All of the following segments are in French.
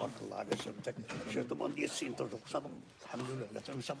بارك الله على سمتك شفت ماضي السين صبر الحمد لله لا تعمل صبر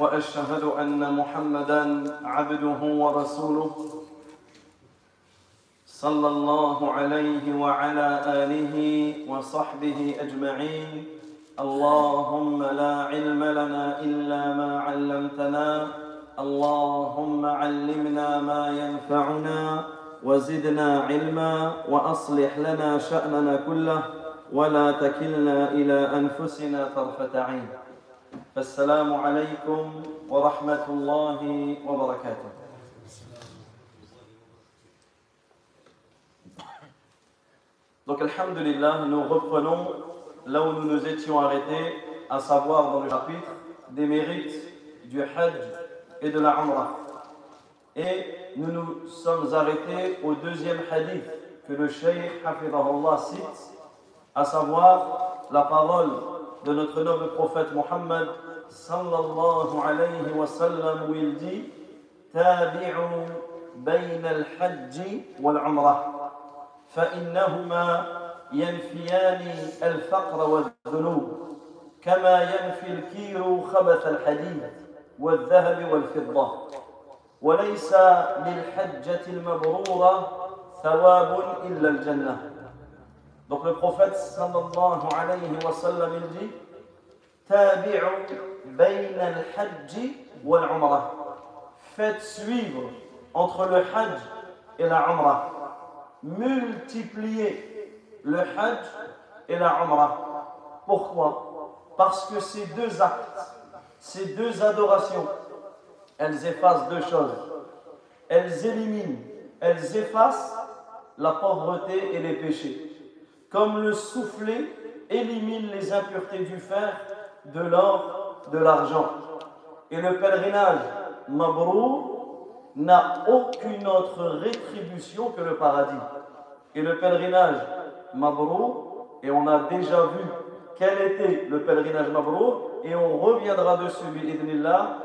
وأشهد أن محمدا عبده ورسوله صلى الله عليه وعلى آله وصحبه أجمعين. اللهم لا علم لنا إلا ما علمتنا. اللهم علمنا ما ينفعنا وزدنا علما وأصلح لنا شأننا كله ولا تكلنا إلى أنفسنا طرفة عين. السلام عليكم ورحمة الله وبركاته Donc, Alhamdulillah, nous reprenons là où nous nous étions arrêtés, à savoir dans le chapitre des mérites du Hajj et de la Umrah. Et nous nous sommes arrêtés au deuxième hadith que le Cheikh Hafidahullah cite, à savoir la parole de notre noble prophète Mohammed sallallahu alayhi wa sallam où il dit بين الحج والعمرة فإنهما ينفيان الفقر والذنوب كما ينفي الكير خبث الحديد والذهب والفضة وليس للحجة المبرورة ثواب إلا الجنة Donc le prophète sallallahu alayhi wa sallam il dit Tabi'u bayna al-hajj wal-umrah. Faites suivre entre le hajj et la umrah. Multipliez le hajj et la umrah. Pourquoi? Parce que ces deux actes, ces deux adorations, elles effacent deux choses. Elles éliminent, elles effacent la pauvreté et les péchés comme le soufflet élimine les impuretés du fer, de l'or, de l'argent. Et le pèlerinage Mabrour n'a aucune autre rétribution que le paradis. Et le pèlerinage Mabrour, et on a déjà vu quel était le pèlerinage Mabrour, et on reviendra dessus, bi'idnillah,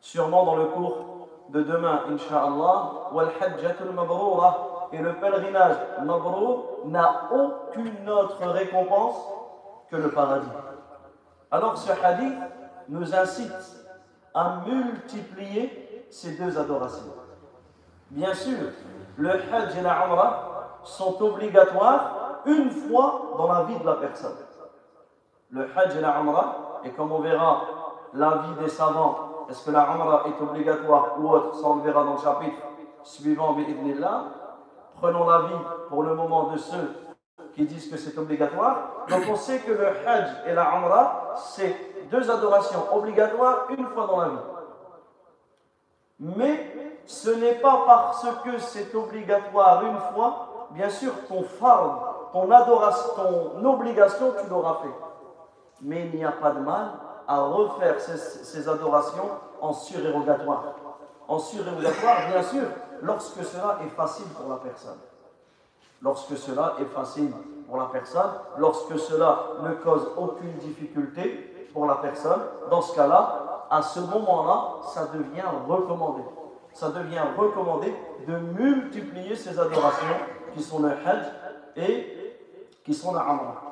sûrement dans le cours de demain, Inch'Allah, wal hajjatul mabroura, et le pèlerinage Mabrour n'a aucune autre récompense que le paradis. Alors ce hadith nous incite à multiplier ces deux adorations. Bien sûr, le Hajj et la Umrah sont obligatoires une fois dans la vie de la personne. Le Hajj et la Umrah, et comme on verra l'avis des savants, est-ce que la Umrah est obligatoire ou autre, ça on le verra dans le chapitre suivant, bi'idnillah, Prenons l'avis pour le moment de ceux qui disent que c'est obligatoire. Donc on sait que le Hajj et la Umrah, c'est deux adorations obligatoires une fois dans la vie. Mais ce n'est pas parce que c'est obligatoire une fois, bien sûr, ton fard, ton adoration, ton obligation, tu l'auras fait. Mais il n'y a pas de mal à refaire ces, ces adorations en surérogatoire. En surérogatoire, bien sûr, lorsque cela est facile pour la personne. Lorsque cela est facile pour la personne, lorsque cela ne cause aucune difficulté pour la personne, dans ce cas-là, à ce moment-là, ça devient recommandé. Ça devient recommandé de multiplier ces adorations qui sont le Hajj et qui sont la Amra.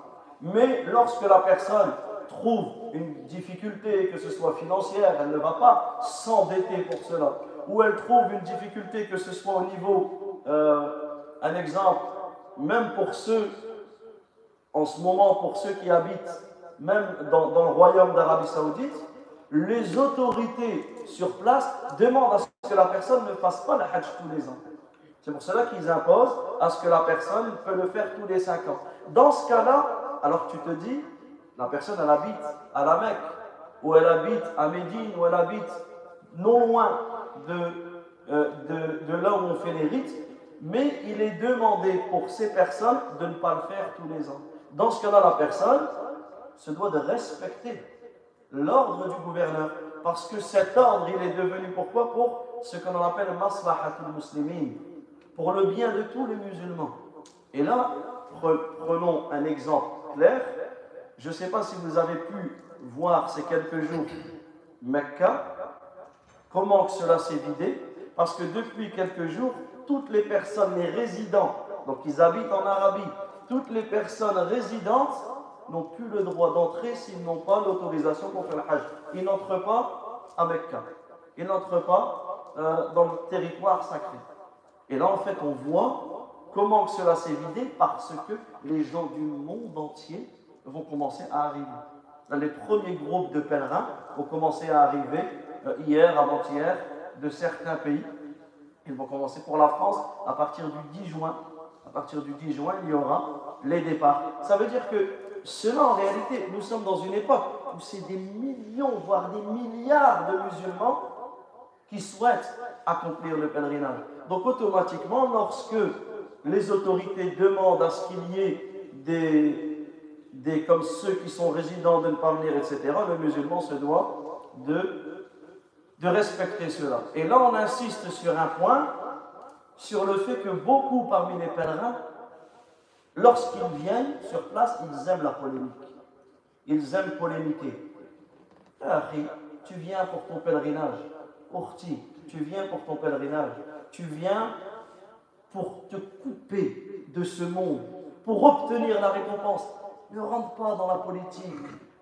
Mais lorsque la personne trouve une difficulté, que ce soit financière, elle ne va pas s'endetter pour cela où elle trouve une difficulté, que ce soit au niveau, euh, un exemple, même pour ceux en ce moment, pour ceux qui habitent même dans, le royaume d'Arabie Saoudite, les autorités sur place demandent à ce que la personne ne fasse pas le Hajj tous les ans. C'est pour cela qu'ils imposent à ce que la personne peut le faire tous les cinq ans. Dans ce cas-là, alors tu te dis, la personne elle habite à la Mecque, ou elle habite à Médine, ou elle habite non loin de, euh, de, là où on fait les rites, mais il est demandé pour ces personnes de ne pas le faire tous les ans. Dans ce cas-là, la personne se doit de respecter l'ordre du gouverneur. Parce que cet ordre, il est devenu pourquoi? Pour ce que l'on appelle maslahatul muslimin, pour le bien de tous les musulmans. Et là, prenons un exemple clair. Je ne sais pas si vous avez pu voir ces quelques jours Mecca, comment cela s'est vidé, parce que depuis quelques jours, toutes les personnes, les résidents, donc ils habitent en Arabie, toutes les personnes résidentes n'ont plus le droit d'entrer s'ils n'ont pas l'autorisation pour faire le Hajj. Ils n'entrent pas à Mecca. Ils n'entrent pas euh, dans le territoire sacré. Et là, en fait, on voit comment cela s'est vidé parce que les gens du monde entier vont commencer à arriver. les premiers groupes de pèlerins vont commencer à arriver hier, avant-hier, de certains pays. Ils vont commencer pour la France à partir du 10 juin. À partir du 10 juin, il y aura les départs. Ça veut dire que cela, en réalité, nous sommes dans une époque où c'est des millions, voire des milliards de musulmans qui souhaitent accomplir le pèlerinage. Donc automatiquement, lorsque les autorités demandent à ce qu'il y ait des, des, comme ceux qui sont résidents de ne pas venir, etc., le musulman se doit de, de respecter cela. Et là, on insiste sur un point, sur le fait que beaucoup parmi les pèlerins Lorsqu'ils viennent sur place, ils aiment la polémique. Ils aiment polémiquer. tu viens pour ton pèlerinage. Orti, tu viens pour ton pèlerinage. Tu viens pour te couper de ce monde, pour obtenir la récompense. Ne rentre pas dans la politique.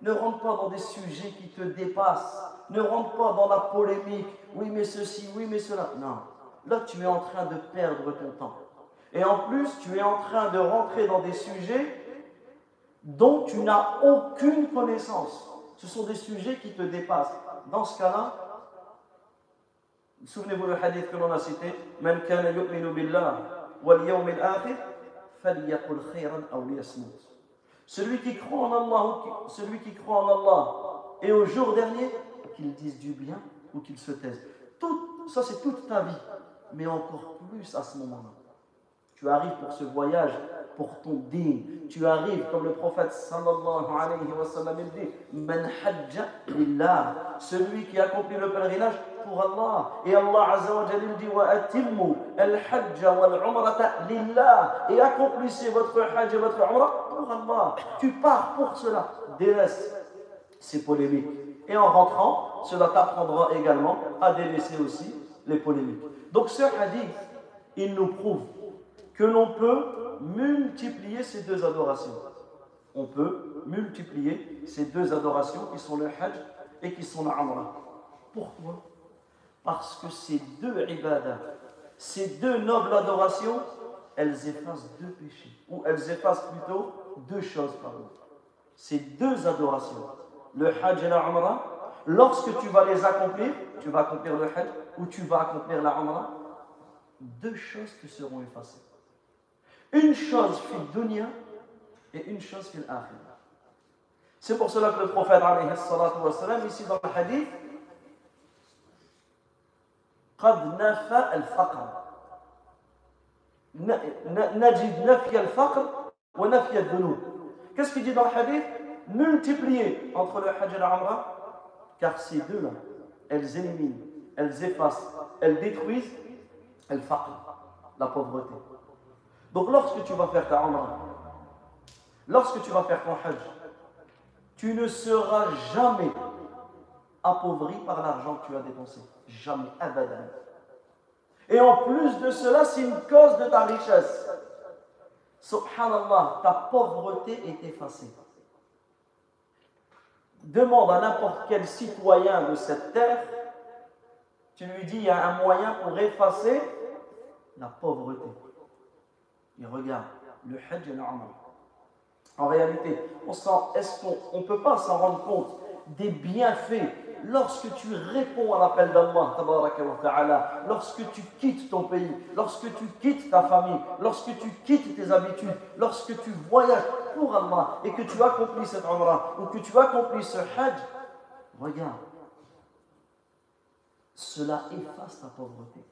Ne rentre pas dans des sujets qui te dépassent. Ne rentre pas dans la polémique. Oui, mais ceci, oui, mais cela. Non. Là, tu es en train de perdre ton temps. Et en plus, tu es en train de rentrer dans des sujets dont tu n'as aucune connaissance. Ce sont des sujets qui te dépassent. Dans ce cas-là, souvenez-vous le hadith que l'on a cité Man kana. Celui qui croit en Allah, celui qui croit en Allah et au jour dernier, qu'il dise du bien ou qu'il se taise. Tout, ça c'est toute ta vie, mais encore plus à ce moment-là. Tu arrives pour ce voyage, ton din. Tu arrives, comme le prophète sallallahu alayhi wa sallam dit, Man hajja. Celui qui accomplit le pèlerinage pour Allah. Et Allah azza wa dit, Wa atimmu al-hajja wal-umrata lillah. Et accomplissez votre hajj et votre umrah pour Allah. Tu pars pour cela. Délaisse ces polémiques. Et en rentrant, cela t'apprendra également à délaisser aussi les polémiques. Donc ce hadith, il nous prouve que l'on peut multiplier ces deux adorations. On peut multiplier ces deux adorations qui sont le Hajj et qui sont la. Pourquoi? Parce que ces deux ibadah, ces deux nobles adorations, elles effacent deux péchés, ou elles effacent plutôt deux choses, pardon. Ces deux adorations, le Hajj et la lorsque tu vas les accomplir, tu vas accomplir le Hajj ou tu vas accomplir la deux choses te seront effacées Une chose fil dunya et une chose fil akhirah. C'est pour cela que le prophète alayhi salatu ici dans le hadith, قد نفى الفقر نجد نفي الفقر ونفي الذنوب Qu'est-ce qu'il dit dans le hadith Multiplier entre le hajj et la umrah, car ces deux-là, elles éliminent, elles effacent, elles détruisent le faqr, la pauvreté. Donc lorsque tu vas faire ta Umrah, lorsque tu vas faire ton Hajj, tu ne seras jamais appauvri par l'argent que tu as dépensé. Jamais. Et en plus de cela, c'est une cause de ta richesse. Subhanallah, ta pauvreté est effacée. Demande à n'importe quel citoyen de cette terre, tu lui dis il y a un moyen pour effacer la pauvreté. Il regarde le Hajj et En réalité, on est-ce qu'on ne peut pas s'en rendre compte des bienfaits lorsque tu réponds à l'appel d'Allah, lorsque tu quittes ton pays, lorsque tu quittes ta famille, lorsque tu quittes tes habitudes, lorsque tu voyages pour Allah et que tu accomplis cette umrah ou que tu accomplis ce hajj, regarde, cela efface ta pauvreté.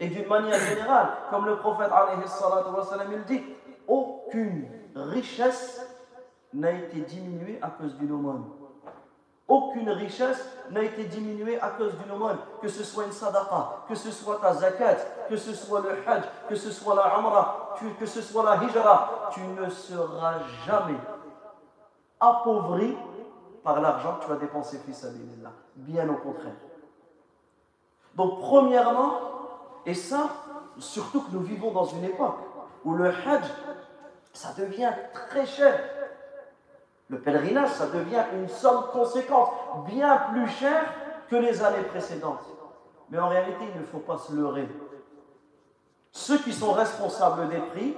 Et d'une manière générale, comme le prophète il dit, aucune richesse n'a été diminuée à cause d'une aumône. Aucune richesse n'a été diminuée à cause d'une aumône, que ce soit une sadaqa, que ce soit ta zakat, que ce soit le hajj, que ce soit la umrah, que ce soit la hijra. Tu ne seras jamais appauvri par l'argent que tu as dépensé, fils Bien au contraire. Donc, premièrement, et ça, surtout que nous vivons dans une époque où le hajj, ça devient très cher. Le pèlerinage, ça devient une somme conséquente, bien plus chère que les années précédentes. Mais en réalité, il ne faut pas se leurrer. Ceux qui sont responsables des prix,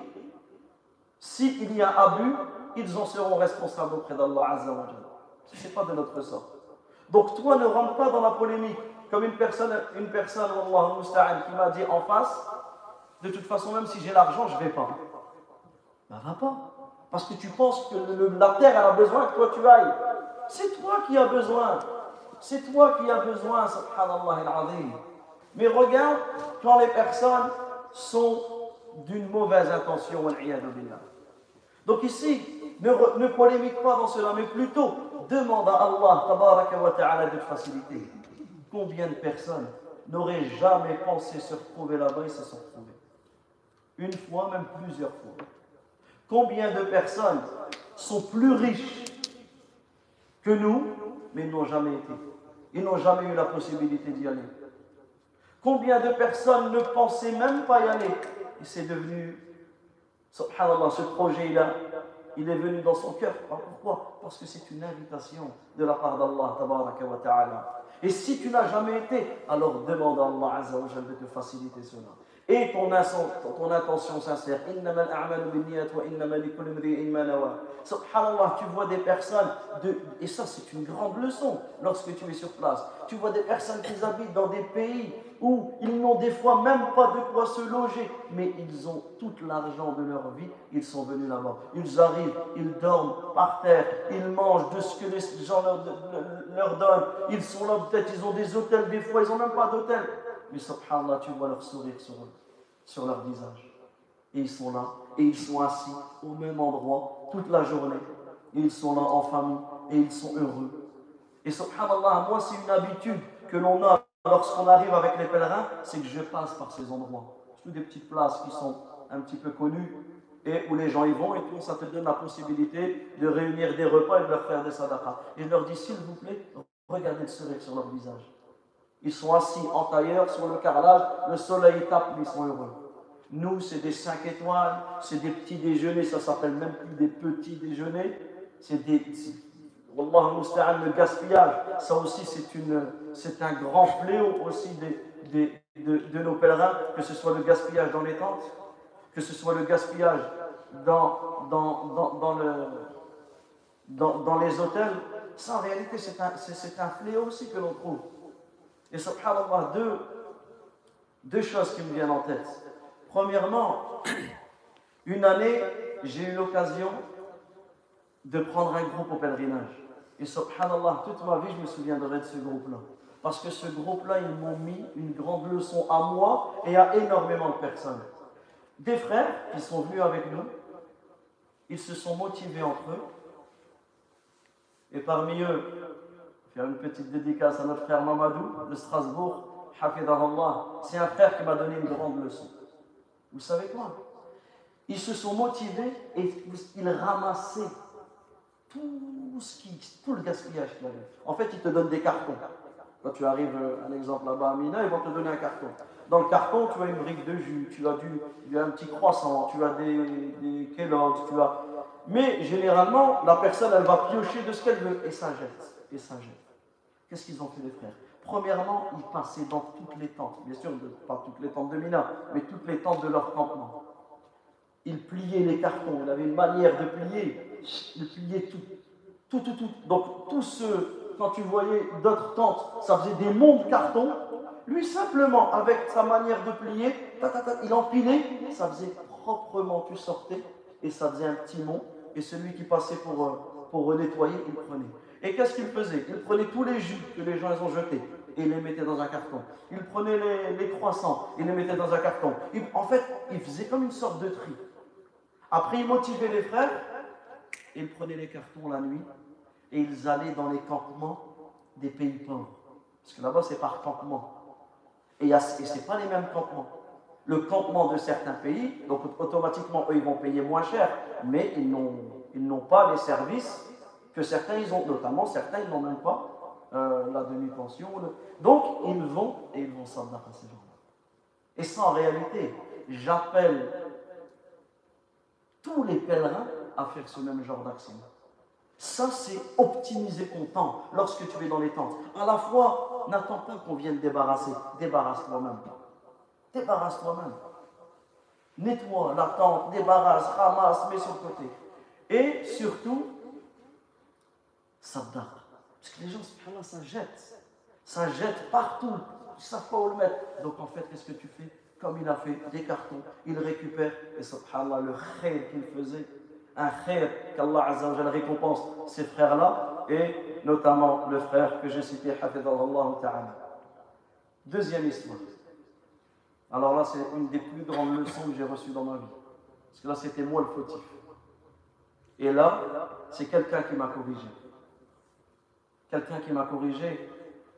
s'il y a abus, ils en seront responsables auprès d'Allah Azzawajal. Ce n'est pas de notre sort. Donc toi, ne rentre pas dans la polémique. Comme une personne, une personne qui m'a dit en face, de toute façon, même si j'ai l'argent, je ne vais pas. Ben, va pas. Parce que tu penses que la terre a besoin que toi tu ailles. C'est toi qui as besoin. C'est toi qui as besoin, subhanallah. Mais regarde quand les personnes sont d'une mauvaise intention, Donc ici, ne, ne polémique pas dans cela, mais plutôt demande à Allah wa ta'ala de faciliter. Combien de personnes n'auraient jamais pensé se retrouver là-bas et se sont retrouvées? Une fois, même plusieurs fois. Combien de personnes sont plus riches que nous, mais n'ont jamais été? Ils n'ont jamais eu la possibilité d'y aller. Combien de personnes ne pensaient même pas y aller? Et c'est devenu, subhanallah, ce projet-là, il est venu dans son cœur. Pourquoi? Parce que c'est une invitation de la part d'Allah, ta'ala. Et si tu n'as jamais été, alors demande à Allah de te faciliter cela et ton, ton intention sincère. Subhanallah, tu vois des personnes, de, et ça c'est une grande leçon lorsque tu es sur place. Tu vois des personnes qui habitent dans des pays où ils n'ont des fois même pas de quoi se loger, mais ils ont tout l'argent de leur vie, ils sont venus là-bas. Ils arrivent, ils dorment par terre, ils mangent de ce que les gens leur, leur donnent. Ils sont là, peut-être ils ont des hôtels, des fois ils n'ont même pas d'hôtel. Mais subhanallah, tu vois leur sourire sur sur leur visage. Et ils sont là, et ils sont assis au même endroit toute la journée. Et ils sont là en famille, et ils sont heureux. Et subhanallah, moi c'est une habitude que l'on a lorsqu'on arrive avec les pèlerins, c'est que je passe par ces endroits. Toutes des petites places qui sont un petit peu connues et où les gens y vont et tout, ça te donne la possibilité de réunir des repas et de leur faire des sadaqas. Et je leur dis, s'il vous plaît, regardez le sourire sur leur visage. Ils sont assis en tailleur sur le carrelage, le soleil tape, mais ils sont heureux. Nous, c'est des 5 étoiles, c'est des petits déjeuners, ça s'appelle même plus des petits déjeuners. C'est des. Wallah le gaspillage, ça aussi c'est un grand fléau aussi des, de, de, nos pèlerins, que ce soit le gaspillage dans les tentes, que ce soit le gaspillage dans, dans, dans, dans le, dans, les hôtels. Ça en réalité c'est un, un fléau aussi que l'on trouve. Et subhanallah, deux, deux choses qui me viennent en tête. Premièrement, une année, j'ai eu l'occasion de prendre un groupe au pèlerinage. Et subhanallah, toute ma vie, je me souviendrai de ce groupe-là. Parce que ce groupe-là, ils m'ont mis une grande leçon à moi et à énormément de personnes. Des frères qui sont venus avec nous, ils se sont motivés entre eux. Et parmi eux, faire une petite dédicace à notre frère Mamadou de Strasbourg, c'est un frère qui m'a donné une grande leçon. Vous savez quoi? Ils se sont motivés et ils ramassaient tout, ce qui, le gaspillage qu'il y avait. En fait, ils te donnent des cartons. Quand tu arrives, euh, un exemple là-bas à Mina, ils vont te donner un carton. Dans le carton, tu as une brique de jus, tu as, du, tu as un petit croissant, tu as des, des tu as... Mais généralement, la personne, elle va piocher de ce qu'elle veut et ça jette. Et. Qu'est-ce qu'ils ont fait les frères? Premièrement, ils passaient dans toutes les tentes, bien sûr, pas toutes les tentes de Mina, mais toutes les tentes de leur campement. Ils pliaient les cartons, ils avaient une manière de plier. de plier tout. Tout, tout, tout. Donc, tous ceux, quand tu voyais d'autres tentes, ça faisait des monts de carton. Lui, simplement, avec sa manière de plier, il empilait, ça faisait proprement, tu sortais, et ça faisait un petit. Et celui qui passait pour, euh, pour nettoyer, il prenait. Et qu'est-ce qu'il faisait? Il prenait tous les jus que les gens ont jetés et il les mettait dans un carton. Il prenait les, croissants et les mettait dans un carton. en fait, il faisait comme une sorte de tri. Après, il motivait les frères et il prenait les cartons la nuit et ils allaient dans les campements des pays pauvres. Parce que là-bas, c'est par campement. Et, ce n'est pas les mêmes campements. Le campement de certains pays, donc automatiquement, eux, ils vont payer moins cher, mais ils n'ont pas les services que certains, ils ont, notamment certains, ils n'ont même pas euh, la demi-pension. Donc, ils vont et ils vont s'en à ces gens-là. Et ça, en réalité, j'appelle tous les pèlerins à faire ce même genre d'action. Ça, c'est optimiser ton temps lorsque tu es dans les tentes. À la fois, n'attends pas qu'on vienne débarrasser. Débarrasse toi-même. Débarrasse toi-même. Nettoie la tente, débarrasse, ramasse, mets sur le côté. Et surtout, sabda. Parce que les gens, subhanallah, ça jette. Ça jette partout. Ils ne savent pas où le mettre. Donc en fait, qu'est-ce que tu fais? Comme il a fait des cartons, il récupère. Et subhanallah, le khair qu'il faisait, un khair qu'Allah récompense ces frères-là, et notamment le frère que j'ai cité, Ta'ala. Deuxième histoire. Alors là, c'est une des plus grandes leçons que j'ai reçues dans ma vie. Parce que là, c'était moi le fautif. Et là, c'est quelqu'un qui m'a corrigé. Quelqu'un qui m'a corrigé.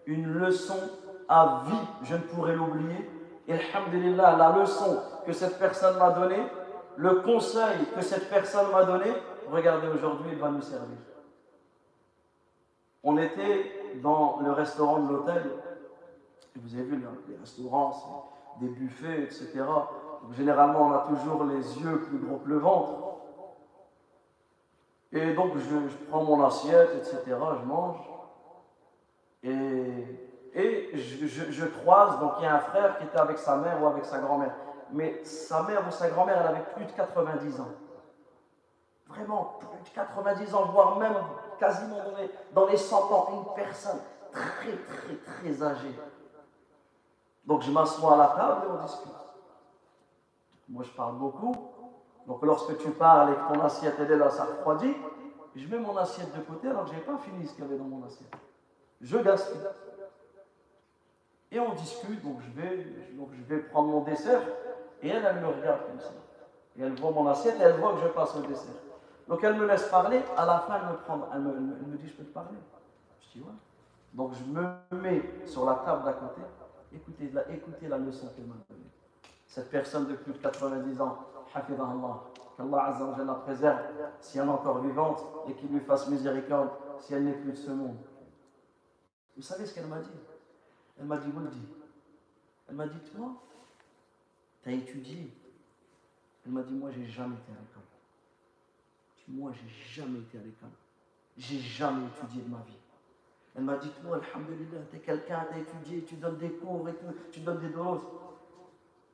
Une leçon à vie, je ne pourrais l'oublier. Et alhamdulillah, la leçon que cette personne m'a donnée, le conseil que cette personne m'a donné, regardez aujourd'hui, il va nous servir. On était dans le restaurant de l'hôtel. Vous avez vu les restaurants, des buffets, etc. généralement, on a toujours les yeux plus gros que le ventre. Et donc, je, prends mon assiette, etc. Je mange. Et, et je, je, croise, donc il y a un frère qui était avec sa mère ou avec sa grand-mère mais sa mère ou sa grand-mère, elle avait plus de 90 ans. Vraiment, plus de 90 ans, voire même quasiment dans les, dans les 100 ans. Une personne très, très, très âgée. Donc je m'assois à la table et on discute. Moi, je parle beaucoup. Donc lorsque tu parles et que ton assiette est là, ça refroidit, je mets mon assiette de côté alors que je n'ai pas fini ce qu'il y avait dans mon assiette. Je gaspille. Et on discute, donc je vais, donc je vais prendre mon dessert. Et elle, elle me regarde comme ça. Et elle voit mon assiette et elle voit que je passe au dessert. Donc elle me laisse parler. À la fin, elle me, prend, elle me, dit Je peux te parler Je dis Ouais. Donc je me mets sur la table d'à côté. Écoutez la, écoutez la leçon qu'elle m'a donnée. Cette personne de plus de 90 ans, Allah, qu'Allah Azza la préserve si elle est encore vivante et qu'il lui fasse miséricorde si elle n'est plus de ce monde. Vous savez ce qu'elle m'a dit? Elle m'a dit dit. Elle m'a dit Toi, tu as étudié Elle m'a dit, moi, j'ai jamais été à l'école. Moi, j'ai jamais été à l'école. J'ai jamais étudié de ma vie. Elle m'a dit, toi, Alhamdulillah, tu es quelqu'un, tu as étudié, tu donnes des cours et tout, tu donnes des doses.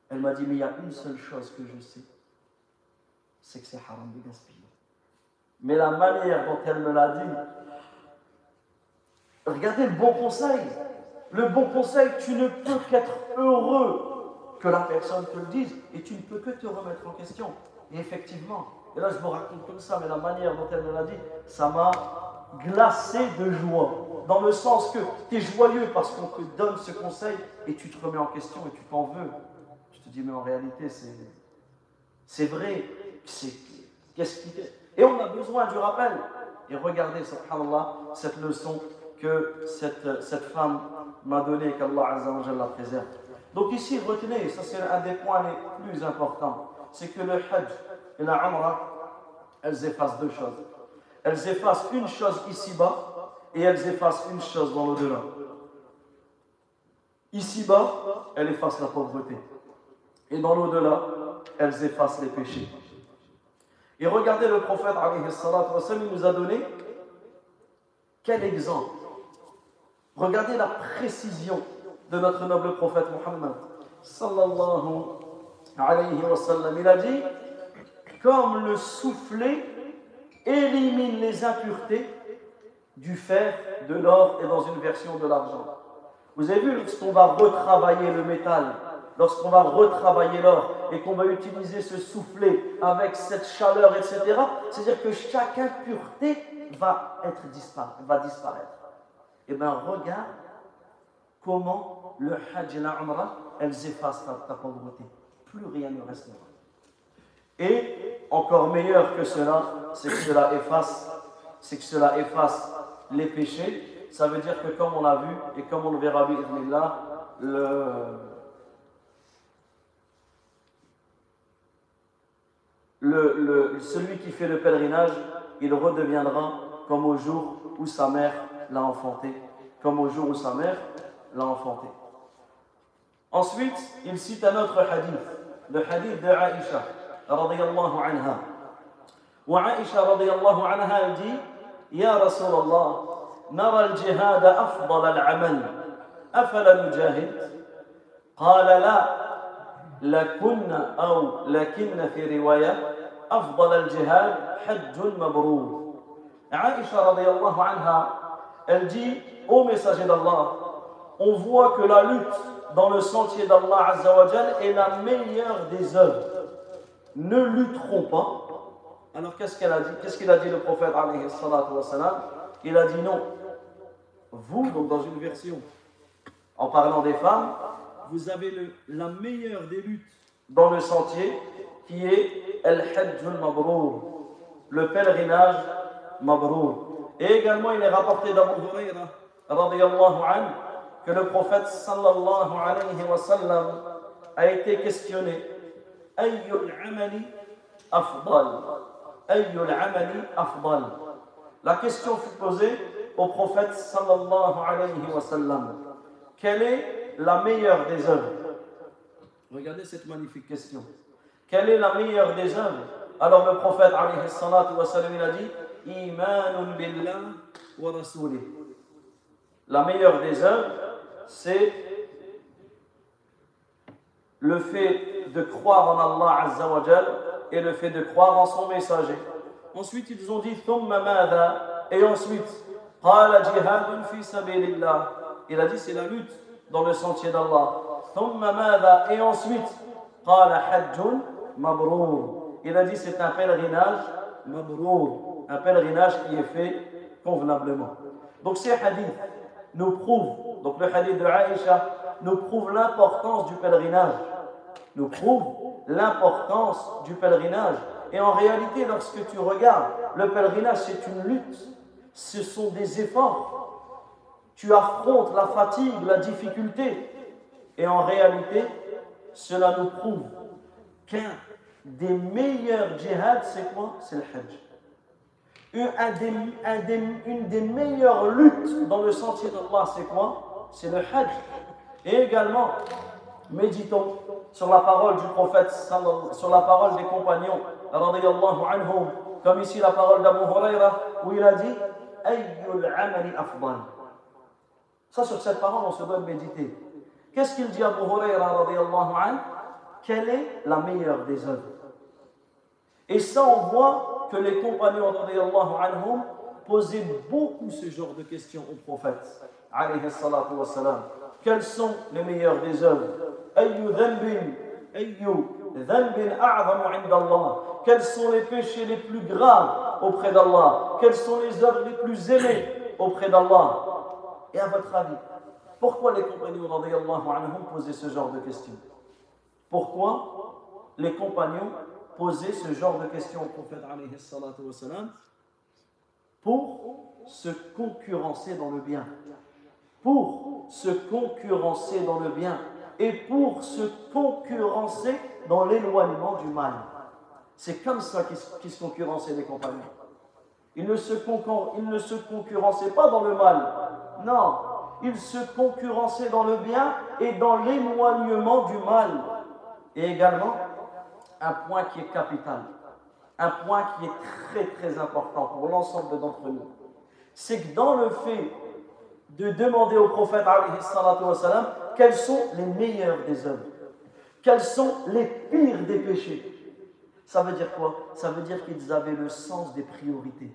Elle m'a dit, mais il y a une seule chose que je sais, c'est que c'est haram de gaspiller. Mais la manière dont elle me l'a dit, regardez le bon conseil. Le bon conseil, tu ne peux qu'être heureux que la personne te le dise et tu ne peux que te remettre en question. Et effectivement, et là je vous raconte comme ça, mais la manière dont elle me l'a dit, ça m'a glacé de joie. Dans le sens que tu es joyeux parce qu'on te donne ce conseil et tu te remets en question et tu t'en veux. Je te dis, mais en réalité, c'est, vrai. C'est, qu'est-ce et on a besoin du rappel. Et regardez, subhanallah, cette leçon que cette, cette femme m'a donnée, qu'Allah Azza la préserve. Donc ici, retenez, ça c'est un des points les plus importants, c'est que le Hajj et la Umrah, elles effacent deux choses. Elles effacent une chose ici-bas et elles effacent une chose dans l'au-delà. Ici-bas, elles effacent la pauvreté. Et dans l'au-delà, elles effacent les péchés. Et regardez le prophète, il nous a donné quel exemple. Regardez la précision de notre noble prophète Muhammad sallallahu. Il a dit comme le soufflet élimine les impuretés du fer, de l'or et dans une version de l'argent. Vous avez vu, lorsqu'on va retravailler le métal, lorsqu'on va retravailler l'or et qu'on va utiliser ce soufflet avec cette chaleur, etc., c'est-à-dire que chaque impureté va, être va disparaître. Et eh bien, regarde comment le Hajj et la elles effacent ta, pauvreté. Plus rien ne restera. Et encore meilleur que cela, c'est que cela efface, c'est que cela efface les péchés. Ça veut dire que comme on l'a vu et comme on le verra, le, le, celui qui fait le pèlerinage, il redeviendra comme au jour où sa mère l'a enfanté, comme au jour où sa mère l'a enfanté. Ensuite, il cite un autre hadith, le hadith de Aïcha, رضي الله عنها. وعائشة رضي الله عنها دي يا رسول الله نرى الجهاد أفضل العمل أفلا نجاهد؟ قال لا لكن أو لكن في رواية أفضل الجهاد حج مبرور. عائشة رضي الله عنها الجي أو مساجد الله On voit que la lutte dans le sentier d'Allah Azzawajal est la meilleure des œuvres. Ne lutteront pas. Alors qu'est-ce qu'elle a dit? Qu'est-ce qu'il a dit le prophète il a dit non. Vous donc dans une version en parlant des femmes vous avez le, la meilleure des luttes. dans le sentier qui est Mabrour, le pèlerinage Mabrour. Et également, il est rapporté d'Abu Huraira, que le prophète sallallahu alayhi wa sallam a été questionné Ayyul amali afdal. Ayyul amali afdal. La question fut posée au prophète sallallahu alayhi wa sallam. Quelle est la meilleure des œuvres? Regardez cette magnifique question. Quelle est la meilleure des œuvres? Alors le prophète alayhi salatu wa sallam, il a dit Imanun billah wa rasulih. La meilleure des œuvres, c'est le fait de croire en Allah Azza wa Jal et le fait de croire en son messager. Ensuite, ils ont dit et ensuite. Il a dit c'est la lutte dans le sentier d'Allah. Et ensuite. Il a dit c'est un pèlerinage un pèlerinage qui est fait convenablement. Donc ces hadiths nous prouvent, donc le hadith de Aïcha nous prouve l'importance du pèlerinage, nous prouve l'importance du pèlerinage. Et en réalité, lorsque tu regardes, le pèlerinage c'est une lutte, ce sont des efforts. Tu affrontes la fatigue, la difficulté. Et en réalité, cela nous prouve qu'un des meilleurs djihad, c'est quoi? C'est le hajj. une des meilleures luttes dans le sentier d'Allah, c'est quoi? C'est le hajj. Et également, méditons sur la parole du prophète, sur la parole des compagnons, anhum, comme ici la parole d'Abu Huraira, où il a dit. Ça, sur cette parole, on se doit méditer. Qu'est-ce qu'il dit Abu Huraira, Quelle est la meilleure des œuvres? Et ça, on voit que les compagnons anhum posaient beaucoup ce genre de questions au prophète. Quelles sont les meilleures des œuvres Quels sont les péchés les plus graves auprès d'Allah? Quelles sont les œuvres les plus aimées auprès d'Allah? Et à votre avis, pourquoi les compagnons anhum posaient ce genre de questions? Pourquoi les compagnons poser ce genre de questions au prophète pour se concurrencer dans le bien. Pour se concurrencer dans le bien et pour se concurrencer dans l'éloignement du mal. C'est comme ça qu'ils se concurrençaient les compagnons. Ils ne, se ils ne se concurrençaient pas dans le mal. Non, ils se concurrençaient dans le bien et dans l'éloignement du mal. Et également, un point qui est capital, un point qui est très très important pour l'ensemble d'entre nous. C'est que dans le fait de demander au prophète wassalam, quelles sont les meilleures des œuvres, quels sont les pires des péchés, Ça veut dire quoi? Ça veut dire qu'ils avaient le sens des priorités.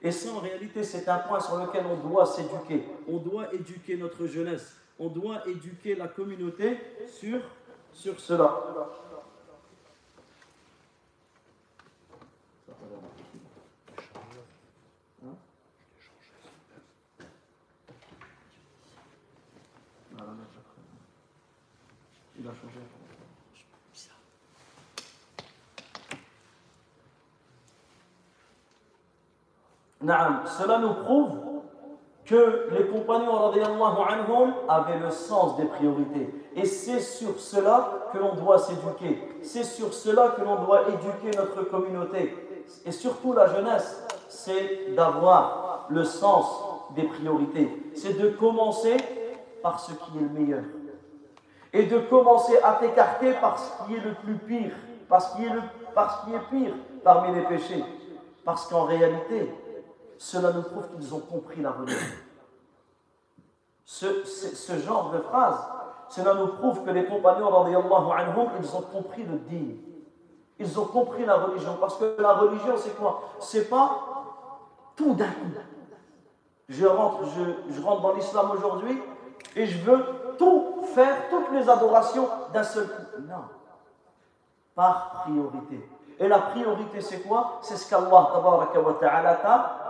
Et ça, en réalité, c'est un point sur lequel on doit s'éduquer. On doit éduquer notre jeunesse. On doit éduquer la communauté sur, sur cela. Il a changé. Cela nous prouve que les compagnons anhum, avaient le sens des priorités. Et c'est sur cela que l'on doit s'éduquer. C'est sur cela que l'on doit éduquer notre communauté. Et surtout la jeunesse, c'est d'avoir le sens des priorités. C'est de commencer par ce qui est le meilleur. Et de commencer à t'écarter par ce qui est le plus pire, parce qu'il est, le, parce qui est pire parmi les péchés. Parce qu'en réalité, cela nous prouve qu'ils ont compris la religion. Ce, ce, genre de phrase, cela nous prouve que les compagnons, anhum, ils ont compris le din. Ils ont compris la religion. Parce que la religion, c'est quoi? C'est pas tout d'un coup. Je rentre, je, je rentre dans l'islam aujourd'hui et je veux tout faire, toutes les adorations d'un seul coup. Non. Par priorité. Et la priorité, c'est quoi? C'est ce qu'Allah t'a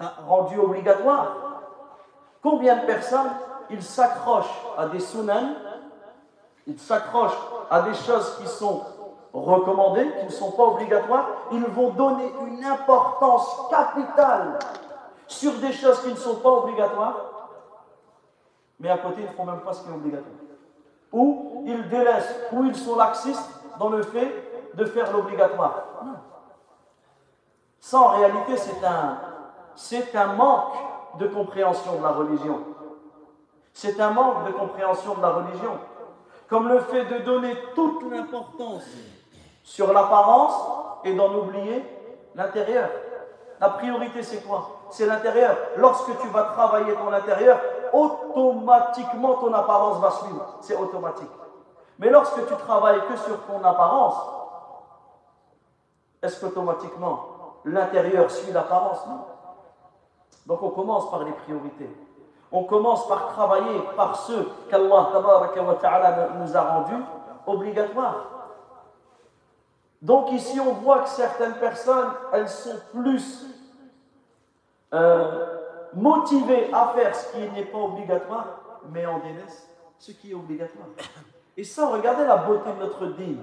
rendu obligatoire. Combien de personnes, ils s'accrochent à des sunan, ils s'accrochent à des choses qui sont recommandées, qui ne sont pas obligatoires, ils vont donner une importance capitale sur des choses qui ne sont pas obligatoires, mais à côté, ils ne font même pas ce qui est obligatoire. Ou ils délaissent, ou ils sont laxistes dans le fait de faire l'obligatoire. Ça, en réalité, c'est un, c'est un manque de compréhension de la religion. C'est un manque de compréhension de la religion. Comme le fait de donner toute l'importance sur l'apparence et d'en oublier l'intérieur. La priorité, c'est quoi? C'est l'intérieur. Lorsque tu vas travailler ton intérieur, automatiquement ton apparence va suivre. C'est automatique. Mais lorsque tu travailles que sur ton apparence, est-ce qu'automatiquement l'intérieur suit l'apparence? Non. Donc on commence par les priorités. On commence par travailler par ceux qu'Allah nous a rendus obligatoires. Donc ici on voit que certaines personnes, elles sont plus euh, motivées à faire ce qui n'est pas obligatoire, mais en délaissent ce qui est obligatoire. Et ça, regardez la beauté de notre dîme.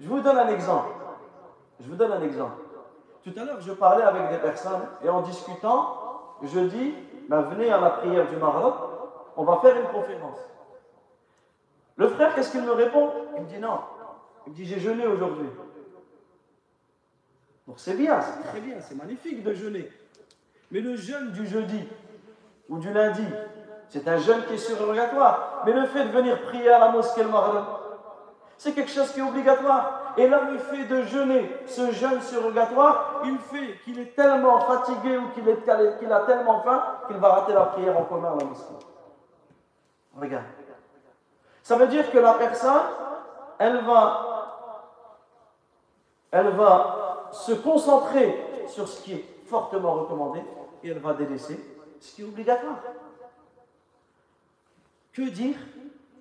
Je vous donne un exemple. Je vous donne un exemple. Tout à l'heure, je parlais avec des personnes et en discutant, je dis ben, venez à la prière du Maroc, on va faire une conférence. Le frère, qu'est-ce qu'il me répond? Il me dit non. Il me dit j'ai jeûné aujourd'hui. Donc c'est bien, c'est très bien, c'est magnifique de jeûner. Mais le jeûne du jeudi ou du lundi, c'est un jeûne qui est surrogatoire. Mais le fait de venir prier à la mosquée le Maroc, c'est quelque chose qui est obligatoire. Et là, le fait de jeûner, ce jeûne surrogatoire, il fait qu'il est tellement fatigué ou qu'il a tellement faim qu'il va rater la prière en commun à la mosquée. Regarde. Ça veut dire que la personne, elle va, elle va se concentrer sur ce qui est fortement recommandé et elle va délaisser ce qui est obligatoire. Que dire?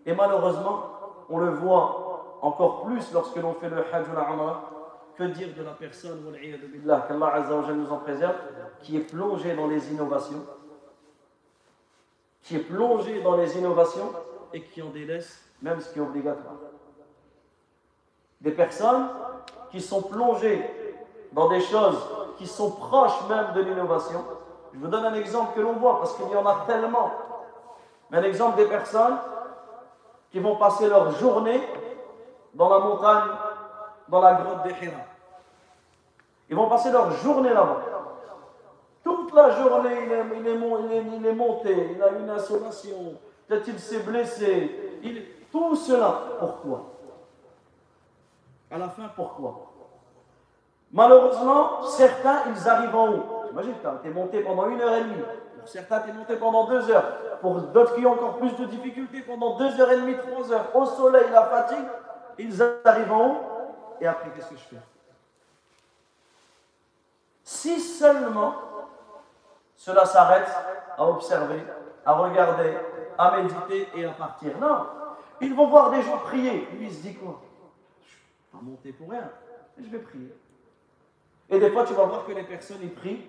Et malheureusement, on le voit encore plus lorsque l'on fait le hajj ou la que dire de la personne, qu'Allah Azza nous en préserve, qui est plongé dans les innovations, qui est plongé dans les innovations et qui en délaisse même ce qui est obligatoire. Des personnes qui sont plongées dans des choses qui sont proches même de l'innovation. Je vous donne un exemple que l'on voit parce qu'il y en a tellement. Mais un exemple des personnes qui vont passer leur journée dans la montagne, dans la grotte des Hira. Ils vont passer leur journée là-bas. Toute la journée, il est, monté, il a une insolation, peut-être il s'est blessé. Tout cela, pourquoi? À la fin, pourquoi? Malheureusement, certains, ils arrivent en haut. Imagine, tu es monté pendant une heure et demie. Pour certains, tu es monté pendant deux heures. Pour d'autres qui ont encore plus de difficultés, pendant deux heures et demie, trois heures, au soleil, la fatigue, ils arrivent en haut et après, qu'est-ce que je fais? Si seulement cela s'arrête à observer, à regarder, à méditer et à partir. Non, ils vont voir des gens prier. Lui, il se dit quoi? Je ne vais pas monter pour rien, je vais prier. Et des fois, tu vas voir que les personnes, ils prient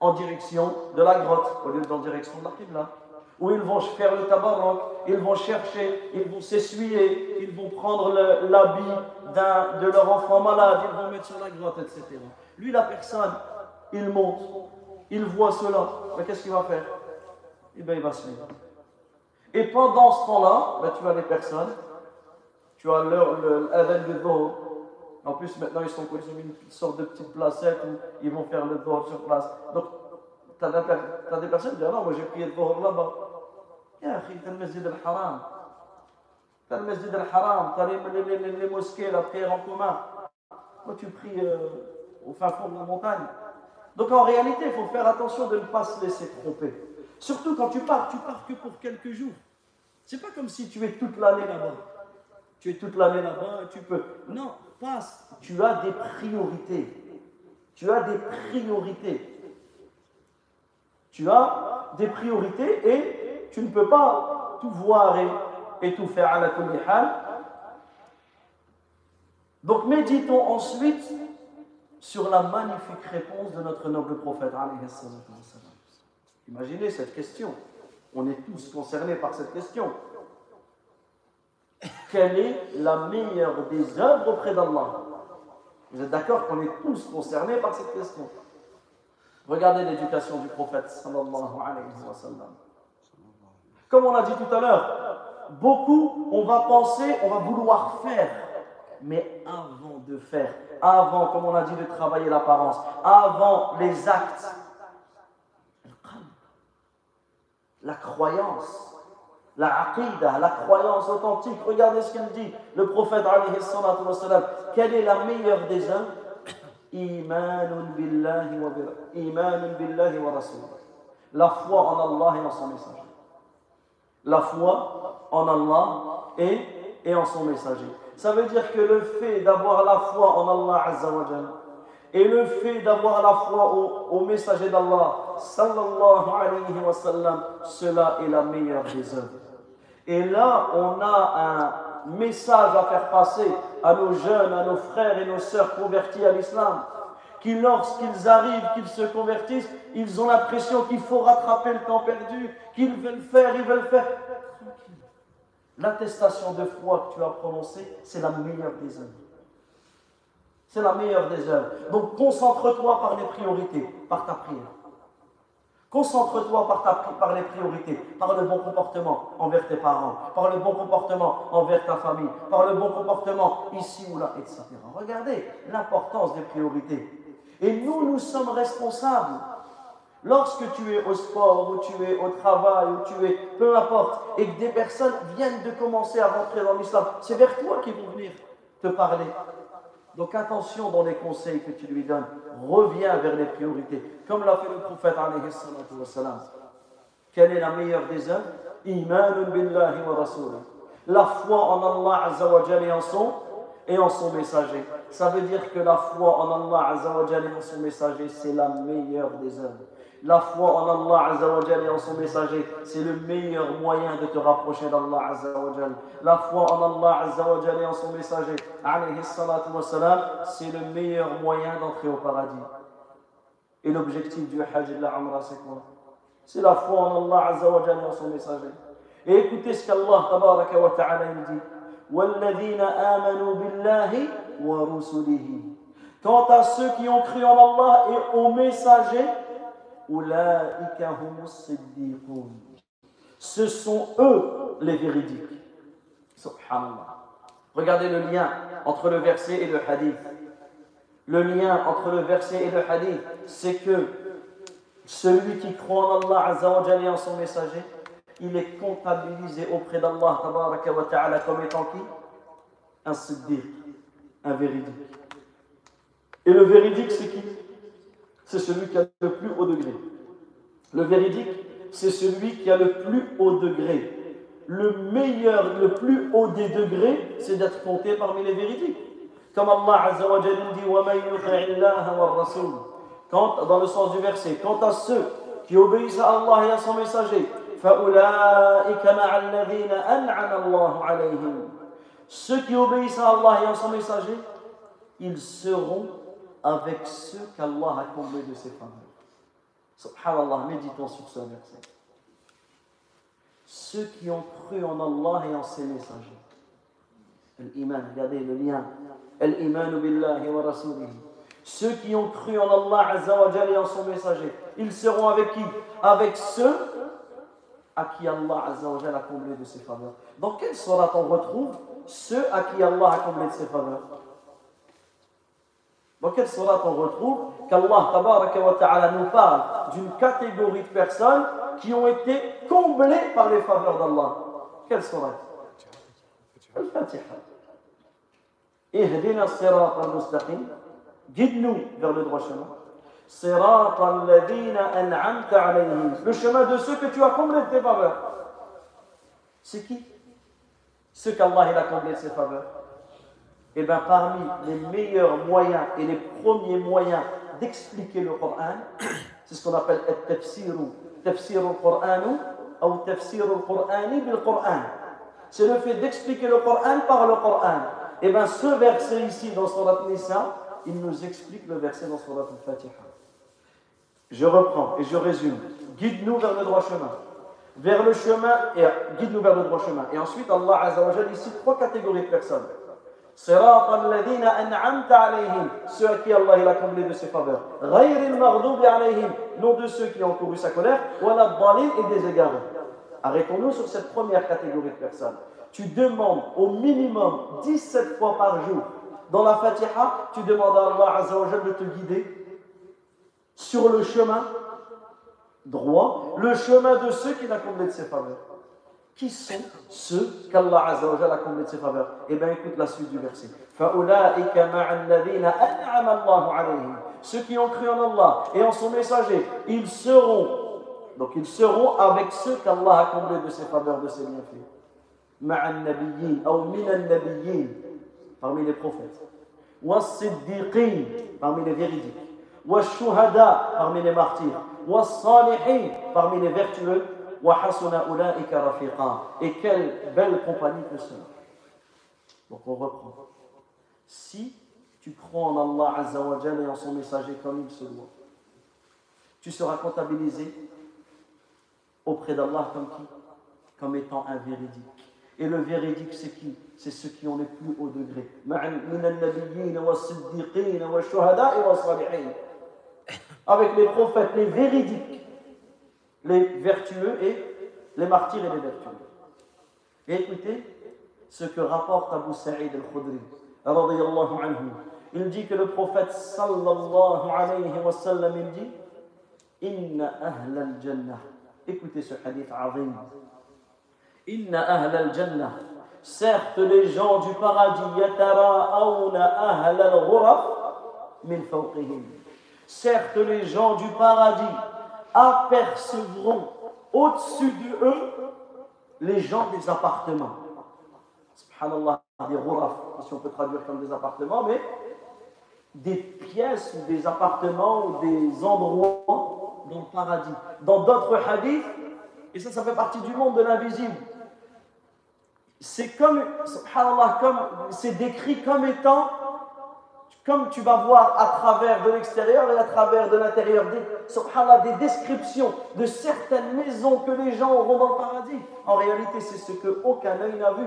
en direction de la grotte, au lieu d'en direction de la Qibla. Où ils vont faire le tabarak, ils vont chercher, ils vont s'essuyer, ils vont prendre l'habit de leur enfant malade, ils vont mettre sur la grotte, etc. Lui, la personne, il monte, il voit cela. Mais qu'est-ce qu'il va faire? Eh bien, il va se lever. Et pendant ce temps-là, ben, tu as des personnes, tu as l'Aden de dos. En plus, maintenant, ils, sont, mis une sorte de petite placette où ils vont faire le dos sur place. Tu as, des personnes qui disent Non, moi j'ai prié le dos là-bas. Ya, tu as le al-haram. Tu as le al-haram, tu as les, les, les, mosquées, la prière en commun. Moi, tu pries euh, au fin fond de la montagne. Donc en réalité, il faut faire attention de ne pas se laisser tromper. Surtout quand tu pars, tu pars que pour quelques jours. C'est pas comme si tu es toute l'année là-bas. Tu es toute l'année là-bas, tu peux. Non, passe. Tu as des priorités. Tu as des priorités. Tu as des priorités et tu ne peux pas tout voir et, tout faire à la Donc méditons ensuite sur la magnifique réponse de notre noble prophète. Imaginez cette question. On est tous concernés par cette question. Quelle est la meilleure des œuvres auprès d'Allah? Vous êtes d'accord qu'on est tous concernés par cette question? Regardez l'éducation du prophète Comme on a dit tout à l'heure, beaucoup, on va penser, on va vouloir faire, mais avant de faire, avant, comme on a dit, de travailler l'apparence, avant les actes, la croyance, la aqidah, la croyance authentique. Regardez ce qu'il dit, le prophète alayhi salatu Quelle est la meilleure des œuvres La foi en Allah et en son messager. La foi en Allah et, en son messager. Ça veut dire que le fait d'avoir la foi en Allah et le fait d'avoir la foi au, messager d'Allah cela est la meilleure des œuvres. Et là, on a un message à faire passer à nos jeunes, à nos frères et nos sœurs convertis à l'islam, qui lorsqu'ils arrivent, qu'ils se convertissent, ils ont l'impression qu'il faut rattraper le temps perdu, qu'ils veulent faire, ils veulent faire L'attestation de foi que tu as prononcée, c'est la meilleure des œuvres. C'est la meilleure des œuvres. Donc concentre-toi par les priorités, par ta prière. Concentre-toi par, par les priorités, par le bon comportement envers tes parents, par le bon comportement envers ta famille, par le bon comportement ici ou là, etc. Regardez l'importance des priorités. Et nous, nous sommes responsables Lorsque tu es au sport, ou tu es au travail, ou tu es, peu importe, et que des personnes viennent de commencer à rentrer dans l'islam, c'est vers toi qu'ils vont venir te parler. Donc attention dans les conseils que tu lui donnes. Reviens vers les priorités. Comme l'a fait le prophète Quelle est la meilleure des œuvres? Billahi wa La foi en Allah et en son et en son messager. Ça veut dire que la foi en Allah et en son messager, c'est la meilleure des œuvres. La foi en Allah Azzawajal et en son messager, c'est le meilleur moyen de te rapprocher d'Allah Azzawajal. La foi en Allah Azzawajal et en son messager, c'est le meilleur moyen d'entrer au paradis. Et l'objectif du Hajj de la Umrah, c'est quoi? C'est la foi en Allah Azzawajal et en son messager. Et écoutez ce qu'Allah ta'ala dit. وَالَّذِينَ آمَنُوا بِاللَّهِ وَرُسُلِهِ Quant à ceux qui ont cru en Allah et au messager, ce sont eux les véridiques. Subhanallah. Regardez le lien entre le verset et le hadith. Le lien entre le verset et le hadith, c'est que celui qui croit en Allah et en son messager, il est comptabilisé auprès d'Allah comme étant qui? Un siddiq, un véridique. Et le véridique, c'est qui? C'est celui qui a le plus haut degré. Le véridique, c'est celui qui a le plus haut degré. Le meilleur, le plus haut des degrés, c'est d'être compté parmi les véridiques. Comme Allah Azza wa dit, dans le sens du verset, quant à ceux qui obéissent à Allah et à son messager, فَأُولَٰئِكَ مَعَ الَّذِينَ أَنْعَمَ اللَّهُ عَلَيْهِمْ Ceux qui obéissent à Allah et à son messager, ils seront avec ceux qu'Allah a comblés de ses faveurs. Subhanallah, méditons sur ce verset. Ceux qui ont cru en Allah et en ses messagers. L'iman, regardez le lien. Al-iman billahi wa rasulihi. Ceux qui ont cru en Allah Azza wa Jalla et en son messager. Ils seront avec qui Avec ceux à qui Allah Azza wa Jalla a comblé de ses faveurs. Dans quelle sourate on retrouve ceux à qui Allah a comblé de ses faveurs? Dans quelle sourate on retrouve qu'Allah ta'ala nous parle d'une catégorie de personnes qui ont été comblées par les faveurs d'Allah? Quelle sourate Al-Fatiha. Al-mustaqim. Guide-nous vers le droit chemin. Le chemin de ceux que tu as comblés de tes faveurs. C'est qui? Ceux qu'Allah a comblés de ses faveurs. Et bien parmi les meilleurs moyens et les premiers moyens d'expliquer le Coran, c'est ce qu'on appelle le tafsir tafsir al-Qur'an ou tafsir al-Qur'ani bil-Qur'an. C'est le fait d'expliquer le Coran par le Coran. Et bien ce verset ici dans Surat Nisa, il nous explique le verset dans Surat al-Fatiha. Je reprends et je résume. Guide-nous vers le droit chemin. Vers le chemin et guide-nous vers le droit chemin. Et ensuite, Allah Azzawajal, ici trois catégories de personnes. Ceux à qui Allah il a comblé de ses faveurs. Non de ceux qui ont couru sa colère. Et des égarés. Arrêtons-nous sur cette première catégorie de personnes. Tu demandes au minimum 17 fois par jour. Dans la Fatiha, tu demandes à Allah Azzawajal de te guider sur le chemin droit, le chemin de ceux qu'il a comblé de ses faveurs. Qui sont ceux qu'Allah a comblé de ses faveurs? Eh bien, écoute la suite du verset. Ceux qui ont cru en Allah et en son messager, ils seront, donc ils seront avec ceux qu'Allah a comblés de ses faveurs, de ses bienfaits. Parmi les prophètes. Parmi les véridiques washuhada parmi les martyrs, wassalihin parmi les vertueux, wa hasuna ulaika rafiqa. Et quelle belle compagnie que cela. Donc on reprend. Si tu crois en Allah Azza wa et en son messager comme il se doit, tu seras comptabilisé auprès d'Allah comme qui? Comme étant un véridique. Et le véridique, c'est qui? C'est ceux qui ont le plus haut degré. Avec les prophètes, les véridiques les vertueux et les martyrs et les vertueux. Et écoutez ce que rapporte Abu Sa'id al-Khudri. Il dit que le prophète sallallahu alayhi wa sallam, il dit Inna ahl al-jannah. Écoutez ce hadith azim. Inna ahl al-jannah. Certes, les gens du paradis, yatara'awna ahl al-ghuraf min fawqihim. Certes, les gens du paradis apercevront au-dessus de eux les gens des appartements. Subhanallah, des rouraf, si on peut traduire comme des appartements, mais des pièces ou des appartements ou des endroits dans le paradis. Dans d'autres hadiths, et ça, ça fait partie du monde de l'invisible. C'est comme, subhanallah, comme, c'est décrit comme étant comme tu vas voir à travers de l'extérieur et à travers de l'intérieur, des, des descriptions de certaines maisons que les gens auront dans le paradis. En réalité, c'est ce que aucun œil n'a vu,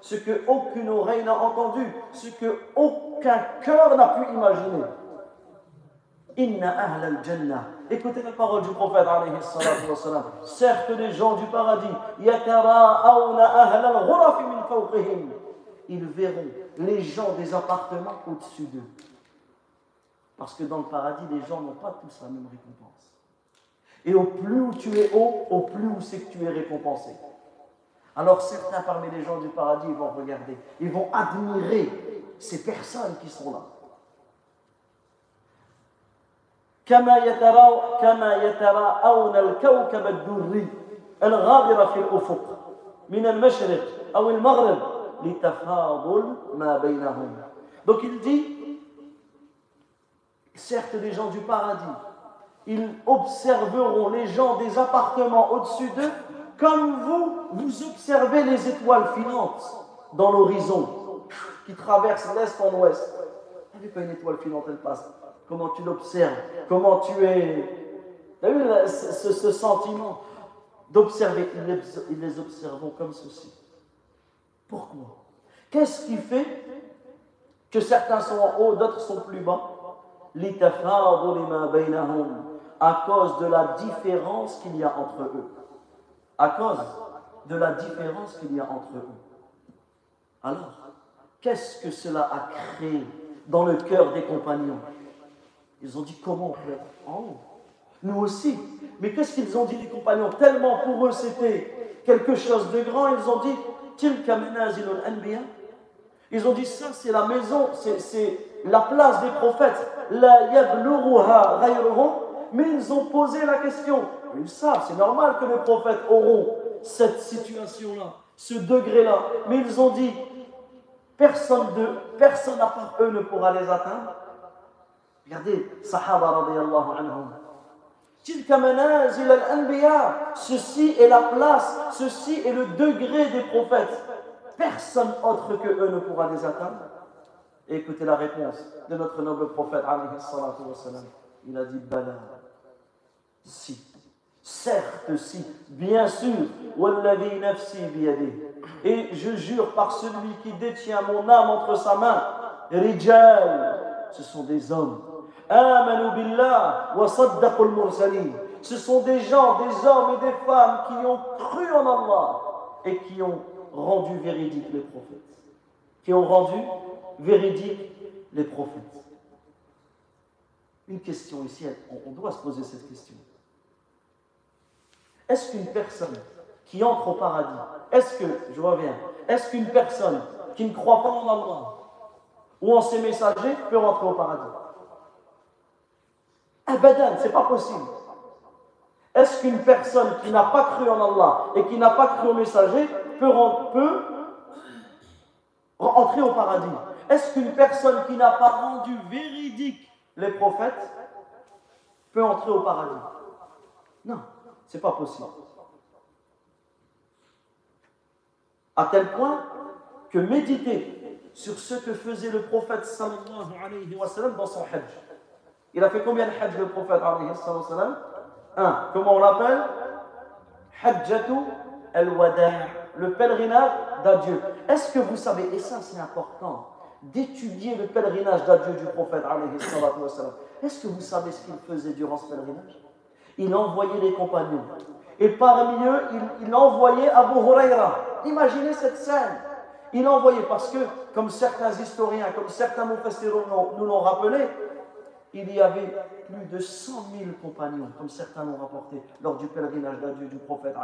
ce que aucune oreille n'a entendu, ce que aucun cœur n'a pu imaginer. Inna ahl al-jannah. Écoutez la parole du prophète alayhi Certes, les gens du paradis, ahl al min fawqihim ils verront les gens des appartements au-dessus d'eux. Parce que dans le paradis, les gens n'ont pas tous la même récompense. Et au plus où tu es haut, au plus où c'est que tu es récompensé. Alors certains parmi les gens du paradis vont regarder, ils vont admirer ces personnes qui sont là. Donc il dit, certes les gens du paradis, ils observeront les gens des appartements au-dessus d'eux comme vous, vous observez les étoiles filantes dans l'horizon qui traverse l'est en l'ouest. T'as vu une étoile filante elle passe. Comment tu l'observes? Comment tu es? T'as vu ce, ce sentiment d'observer? Ils les observons comme ceci. Pourquoi? Qu'est-ce qui fait que certains sont en haut, d'autres sont plus bas? À cause de la différence qu'il y a entre eux. À cause de la différence qu'il y a entre eux. Alors, qu'est-ce que cela a créé dans le cœur des compagnons? Ils ont dit comment on peut être en haut Nous aussi. Mais qu'est-ce qu'ils ont dit les compagnons? Tellement pour eux c'était quelque chose de grand, ils ont dit ils ont dit ça c'est la maison, c'est la place des prophètes. La mais ils ont posé la question. Ils savent, c'est normal que les prophètes auront cette situation-là, ce degré-là. Mais ils ont dit, personne, de, personne à part eux ne pourra les atteindre. Regardez, Sahaba radiallahu anhum. Ceci est la place, ceci est le degré des prophètes. Personne autre que eux ne pourra les atteindre. écoutez la réponse de notre noble prophète, il a dit Bala. Si. Certes, si. Bien sûr. Et je jure par celui qui détient mon âme entre sa main. Rijal. Ce sont des hommes. Ce sont des gens, des hommes et des femmes qui ont cru en Allah et qui ont rendu véridiques les prophètes. Qui ont rendu véridiques les prophètes. Une question ici, on doit se poser cette question. Est-ce qu'une personne qui entre au paradis, est-ce que, je reviens, est-ce qu'une personne qui ne croit pas en Allah ou en ses messagers peut rentrer au paradis? Abadan, c'est pas possible. Est-ce qu'une personne qui n'a pas cru en Allah et qui n'a pas cru aux messagers peut, peut entrer au paradis? Est-ce qu'une personne qui n'a pas rendu véridique les prophètes peut entrer au paradis? Non, c'est pas possible. À tel point que méditer sur ce que faisait le prophète sallallahu alayhi wa sallam dans son hajj. Il a fait combien de hajj le prophète Un, comment on l'appelle? Hajjatu al-wada' le pèlerinage d'adieu. Est-ce que vous savez, et ça c'est important, d'étudier le pèlerinage d'adieu du prophète Est-ce que vous savez ce qu'il faisait durant ce pèlerinage? Il envoyait les compagnons. Et parmi eux, il, envoyait Abu Huraira. Imaginez cette scène. Il envoyait parce que, comme certains historiens, comme certains nous l'ont rappelé, il y avait plus de 100 000 compagnons, comme certains l'ont rapporté lors du pèlerinage d'adieu du prophète.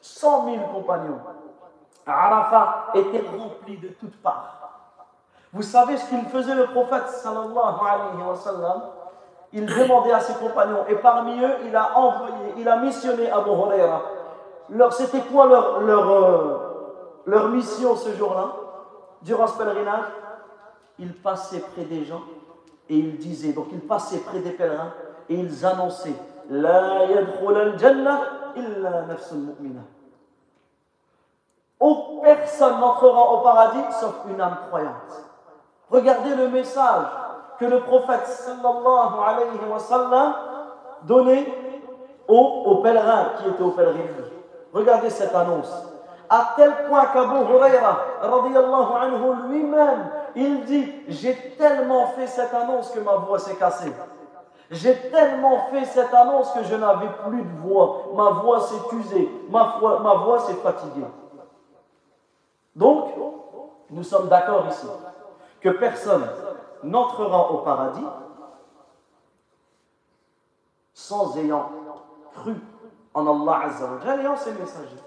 100 000 compagnons. Arafat était rempli de toutes parts. Vous savez ce qu'il faisait le prophète sallallahu alayhi wa Il demandait à ses compagnons, et parmi eux, il a envoyé, il a missionné Abu Huraira. C'était quoi leur, euh, leur mission ce jour-là, durant ce pèlerinage Ils passaient près des gens et ils disaient, donc ils passaient près des pèlerins et ils annonçaient La al-jannah illa nafsul mu'mina. Personne n'entrera au paradis sauf une âme croyante. Regardez le message que le prophète sallallahu alayhi wa sallam donnait aux, pèlerins qui étaient au pèlerinage. Regardez cette annonce. À tel point qu'Abu Huraira, anhu, lui-même, il dit J'ai tellement fait cette annonce que ma voix s'est cassée. J'ai tellement fait cette annonce que je n'avais plus de voix. Ma voix s'est usée. Ma, voix s'est fatiguée. Donc, nous sommes d'accord ici que personne n'entrera au paradis sans ayant cru en Allah Azzawajal et en ses messagers.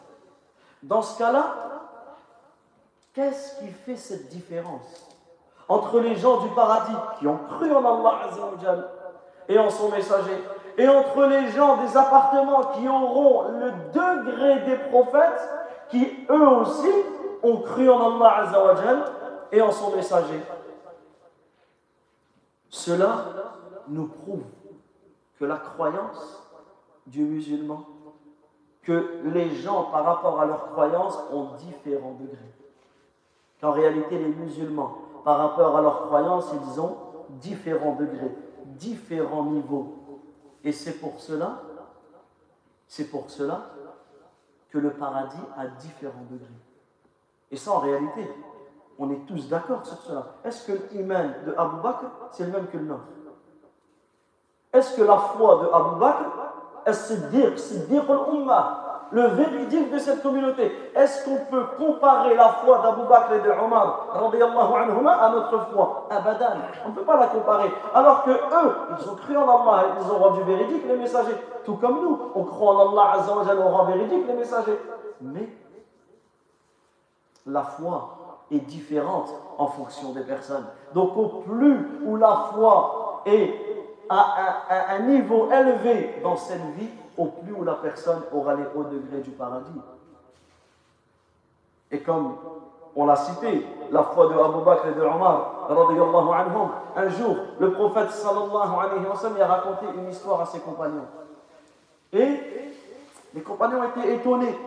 Dans ce cas-là, qu'est-ce qui fait cette différence entre les gens du paradis qui ont cru en Allah Azzawajal et en son messager et entre les gens des appartements qui auront le degré des prophètes qui eux aussi ont cru en Allah Azzawajal et en son messager? Cela nous prouve que la croyance du musulman, que les gens par rapport à leur croyance ont différents degrés. Qu'en réalité les musulmans, par rapport à leur croyance, ils ont différents degrés, différents niveaux. Et c'est pour cela, c'est pour cela que le paradis a différents degrés. Et ça, en réalité, on est tous d'accord sur cela. Est-ce que l'iman de Abu Bakr, c'est le même que le nôtre? Est-ce que la foi de Abu Bakr, est-ce Siddiq al-Ummah, le véridique de cette communauté. Est-ce qu'on peut comparer la foi d'Abu Bakr et de Omar à notre foi Abadan? On ne peut pas la comparer. Alors que eux, ils ont cru en Allah, ils ont rendu véridique les messagers. Tout comme nous, on croit en Allah, Azza wa on rend véridique les messagers. Mais la foi est différente en fonction des personnes. Donc au plus où la foi est à un niveau élevé dans cette vie, au plus où la personne aura les hauts degrés du paradis. Et comme on l'a cité, la foi de Abu Bakr et de Omar, un jour, le prophète sallallahu alayhi wa sallam a raconté une histoire à ses compagnons. Et les compagnons étaient étonnés.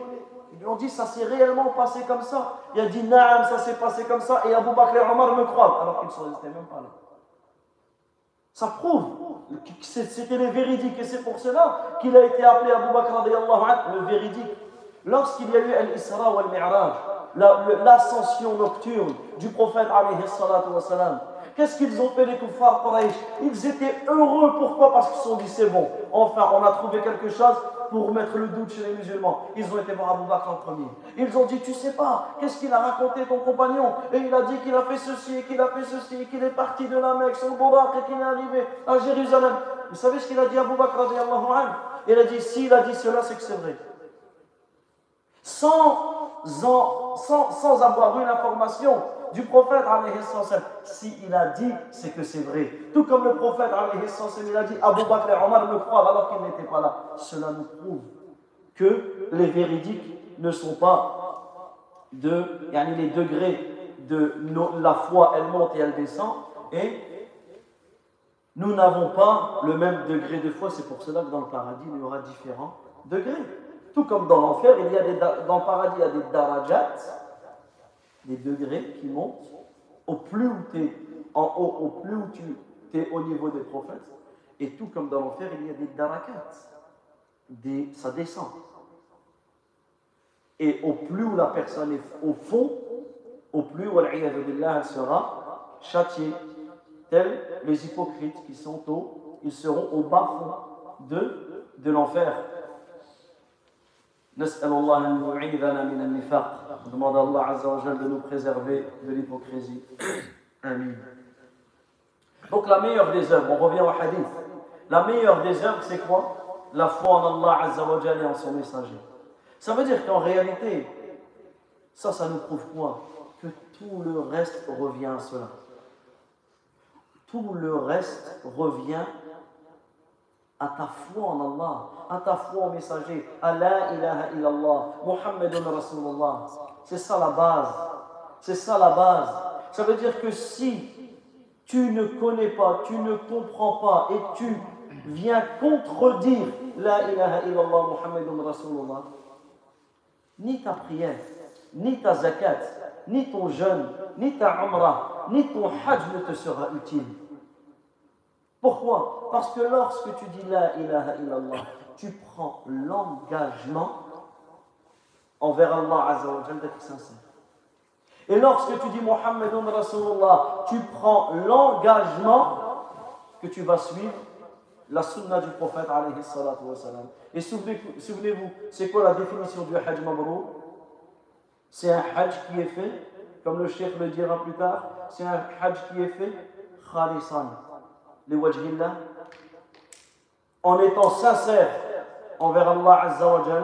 Ils lui ont dit, ça s'est réellement passé comme ça. Il a dit, naam, ça s'est passé comme ça. Et Abu Bakr et Omar me croient, alors qu'ils ne étaient même pas là. Ça prouve que c'était le véridique et c'est pour cela qu'il a été appelé Abu Bakr le véridique. Lorsqu'il y a eu l'Isra ou al-Mi'raj, l'ascension nocturne du prophète Qu'est-ce qu'ils ont fait les kuffars Quraysh? Ils étaient heureux, pourquoi? Parce qu'ils se sont dit c'est bon, enfin on a trouvé quelque chose pour mettre le doute chez les musulmans. Ils ont été voir Abu Bakr en premier. Ils ont dit, tu sais pas, qu'est-ce qu'il a raconté ton compagnon? Et il a dit qu'il a fait ceci, et qu'il a fait ceci, et qu'il est parti de la Mecque sur le et qu'il est arrivé à Jérusalem. Vous savez ce qu'il a dit à Abu Bakr Il a dit, s'il a dit cela, c'est que c'est vrai. Sans, sans, sans avoir eu l'information du prophète, si il a dit, c'est que c'est vrai. Tout comme le prophète, il a dit, Abu Bakr et Omar me croient alors qu'il n'était pas là. Cela nous prouve que les véridiques ne sont pas de, les degrés de la foi, elle monte et elle descend, et nous n'avons pas le même degré de foi. C'est pour cela que dans le paradis, il y aura différents degrés. Tout comme dans l'enfer, il y a des, dans le paradis, il y a des darajats, des degrés qui montent. Au plus où tu es en haut, au plus où tu es au niveau des prophètes. Et tout comme dans l'enfer, il y a des darakats. Des, ça descend. Et au plus où la personne est au fond, au plus où elle sera châtiée. Tels les hypocrites qui sont au, ils seront au bas fond de l'enfer. نسأل الله أن يعيذنا من النفاق demande à Allah Azza wa de nous préserver de l'hypocrisie Amen donc la meilleure des œuvres on revient au hadith la meilleure des œuvres c'est quoi la foi en Allah Azza wa et en son messager ça veut dire qu'en réalité ça ça nous prouve quoi que tout le reste revient à cela tout le reste revient à ta foi en Allah, à ta foi au messager, à la ilaha illallah, Muhammadun Rasulullah. C'est ça la base. C'est ça la base. Ça veut dire que si tu ne connais pas, tu ne comprends pas et tu viens contredire la ilaha illallah, Muhammadun Rasulullah, ni ta prière, ni ta zakat, ni ton jeûne, ni ta umrah, ni ton hajj ne te sera utile. Pourquoi? Parce que lorsque tu dis la ilaha illallah, tu prends l'engagement envers Allah Azzawajal d'être sincère. Et lorsque tu dis Muhammadun Rasulullah, tu prends l'engagement que tu vas suivre la sunna du prophète alayhi Et souvenez-vous, c'est quoi la définition du hajj mabrou C'est un hajj qui est fait, comme le cheikh le dira plus tard, c'est un hajj qui est fait khalisan liwajhillah, en étant sincère envers Allah Azza wa Jal,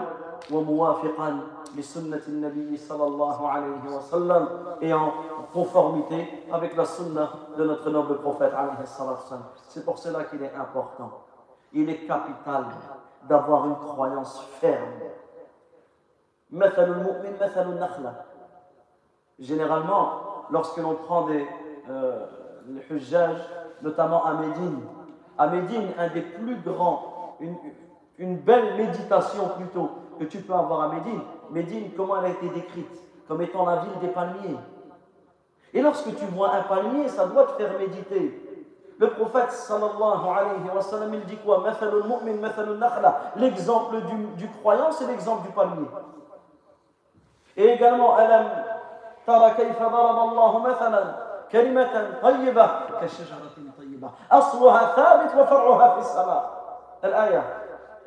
sallallahu alayhi wa sallam, et en conformité avec la sunna de notre noble prophète sallam. C'est pour cela qu'il est important, il est capital d'avoir une croyance ferme. Généralement, lorsque l'on prend des euh, les notamment à Médine. À Médine, un des plus grands, une, belle méditation plutôt que tu peux avoir à Médine. Médine, comment elle a été décrite? Comme étant la ville des palmiers. Et lorsque tu vois un palmier, ça doit te faire méditer. Le prophète sallallahu alayhi wa sallam, il dit quoi? L'exemple du, croyant, c'est l'exemple du palmier. Et également, alam tara kayfa daraba Allah mathalan kalimatan thabit wa far'uha fi sama. Al-aya.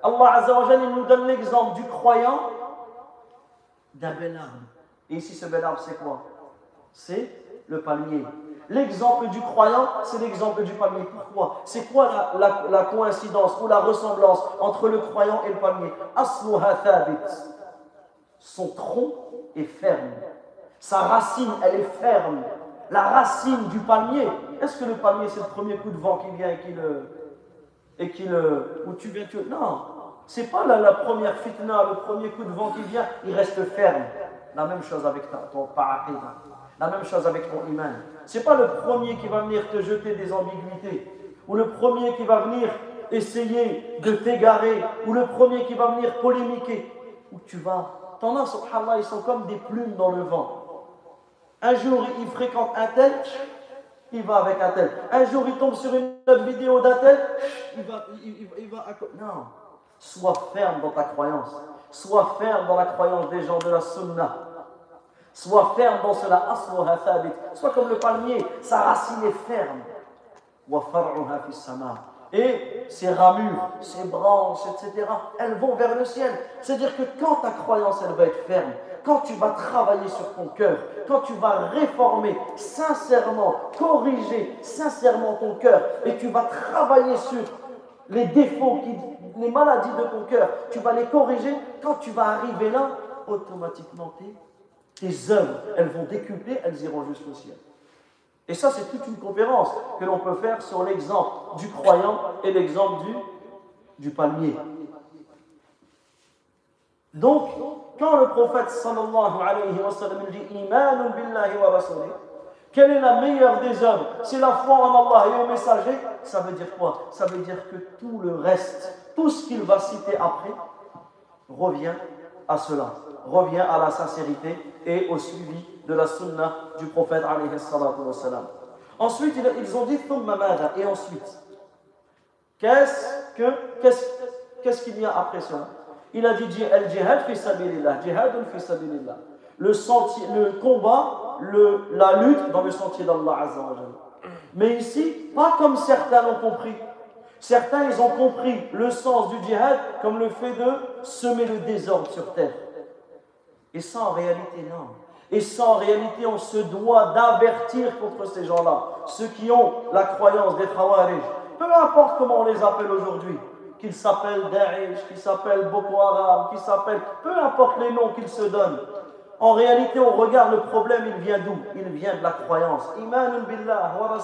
Allah Azza wa Jalla, il nous donne l'exemple du croyant d'un bel arbre. Et ici, ce bel arbre, c'est quoi? C'est le palmier. L'exemple du croyant, c'est l'exemple du palmier. Pourquoi? C'est quoi la, coïncidence ou la ressemblance entre le croyant et le palmier? Son tronc est ferme. Sa racine, elle est ferme. La racine du palmier. Est-ce que le palmier, c'est le premier coup de vent qui vient et qui le. et qui le. où tu viens, tu. Non. C'est pas la, première fitna, le premier coup de vent qui vient, il reste ferme. La même chose avec ton parapluie. La même chose avec ton iman. Ce n'est pas le premier qui va venir te jeter des ambiguïtés, ou le premier qui va venir essayer de t'égarer, ou le premier qui va venir polémiquer, où tu vas? T'en as, subhanallah, ils sont comme des plumes dans le vent. Un jour, il fréquente un tel, il va avec un tel. Un jour, il tombe sur une vidéo d'un tel, il va, il, va Non. Sois ferme dans ta croyance. Sois ferme dans la croyance des gens de la sunna. Sois ferme dans cela. Sois comme le palmier, sa racine est ferme. Et ses ramures, ses branches, etc., elles vont vers le ciel. C'est-à-dire que quand ta croyance, elle va être ferme, quand tu vas travailler sur ton cœur, quand tu vas réformer sincèrement, corriger sincèrement ton cœur, et tu vas travailler sur les défauts, les maladies de ton cœur, tu vas les corriger, quand tu vas arriver là, automatiquement, tes œuvres, elles vont décupler, elles iront jusqu'au ciel. Et ça, c'est toute une conférence que l'on peut faire sur l'exemple du croyant et l'exemple du palmier. Donc, quand le prophète sallallahu alayhi wa sallam dit Imanun billahi wa rasulih, quelle est la meilleure des œuvres C'est la foi en Allah et au messager. Ça veut dire quoi? Ça veut dire que tout le reste, tout ce qu'il va citer après, revient à cela, revient à la sincérité et au suivi de la sunna du prophète Ensuite, ils ont dit et ensuite, qu'est-ce que qu'est-ce qu'il y a après cela? Il a dit jihad fi fi. Le le combat, le, la lutte dans le sentier d'Allah Azza Mais ici, pas comme certains l'ont compris. Certains, ils ont compris le sens du djihad comme le fait de semer le désordre sur terre. Et ça, en réalité, non. Et ça, réalité, on se doit d'avertir contre ces gens-là, ceux qui ont la croyance des Khawarij. Peu importe comment on les appelle aujourd'hui, qu'ils s'appellent Daesh, qu'ils s'appellent Boko Haram, qu'ils s'appellent, peu importe les noms qu'ils se donnent. En réalité, on regarde le problème, il vient d'où? Il vient de la croyance. Billah wa.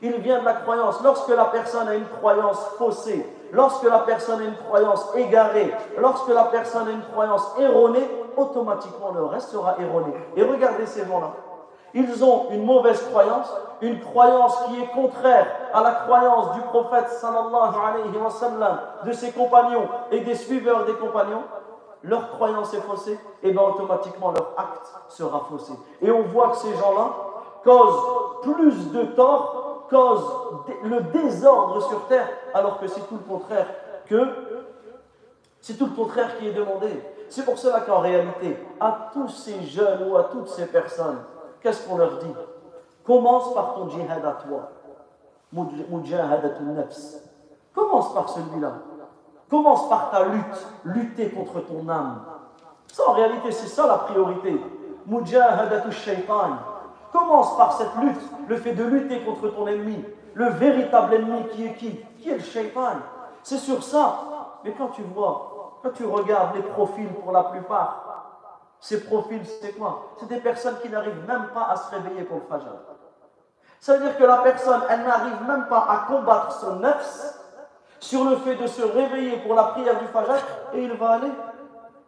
Il vient de la croyance. Lorsque la personne a une croyance faussée, lorsque la personne a une croyance égarée, lorsque la personne a une croyance erronée, automatiquement le reste sera erroné. Et regardez ces gens-là. Ils ont une mauvaise croyance, une croyance qui est contraire à la croyance du prophète sallallahu alayhi wa sallam, de ses compagnons et des suiveurs des compagnons. Leur croyance est faussée, et bien automatiquement leur acte sera faussé. Et on voit que ces gens-là causent plus de tort cause le désordre sur terre, alors que c'est tout le contraire que c'est tout le contraire qui est demandé. C'est pour cela qu'en réalité, à tous ces jeunes ou à toutes ces personnes, qu'est-ce qu'on leur dit? Commence par ton djihad à toi. Commence par celui-là. Commence par ta lutte, lutter contre ton âme. Ça, en réalité, c'est ça la priorité. Commence par cette lutte, le fait de lutter contre ton ennemi. Le véritable ennemi qui est qui? Qui est le shaitan C'est sur ça. Mais quand tu vois, quand tu regardes les profils pour la plupart, ces profils, c'est quoi? C'est des personnes qui n'arrivent même pas à se réveiller pour le fajr. Ça veut dire que la personne, elle n'arrive même pas à combattre son nefs sur le fait de se réveiller pour la prière du fajr et il va aller,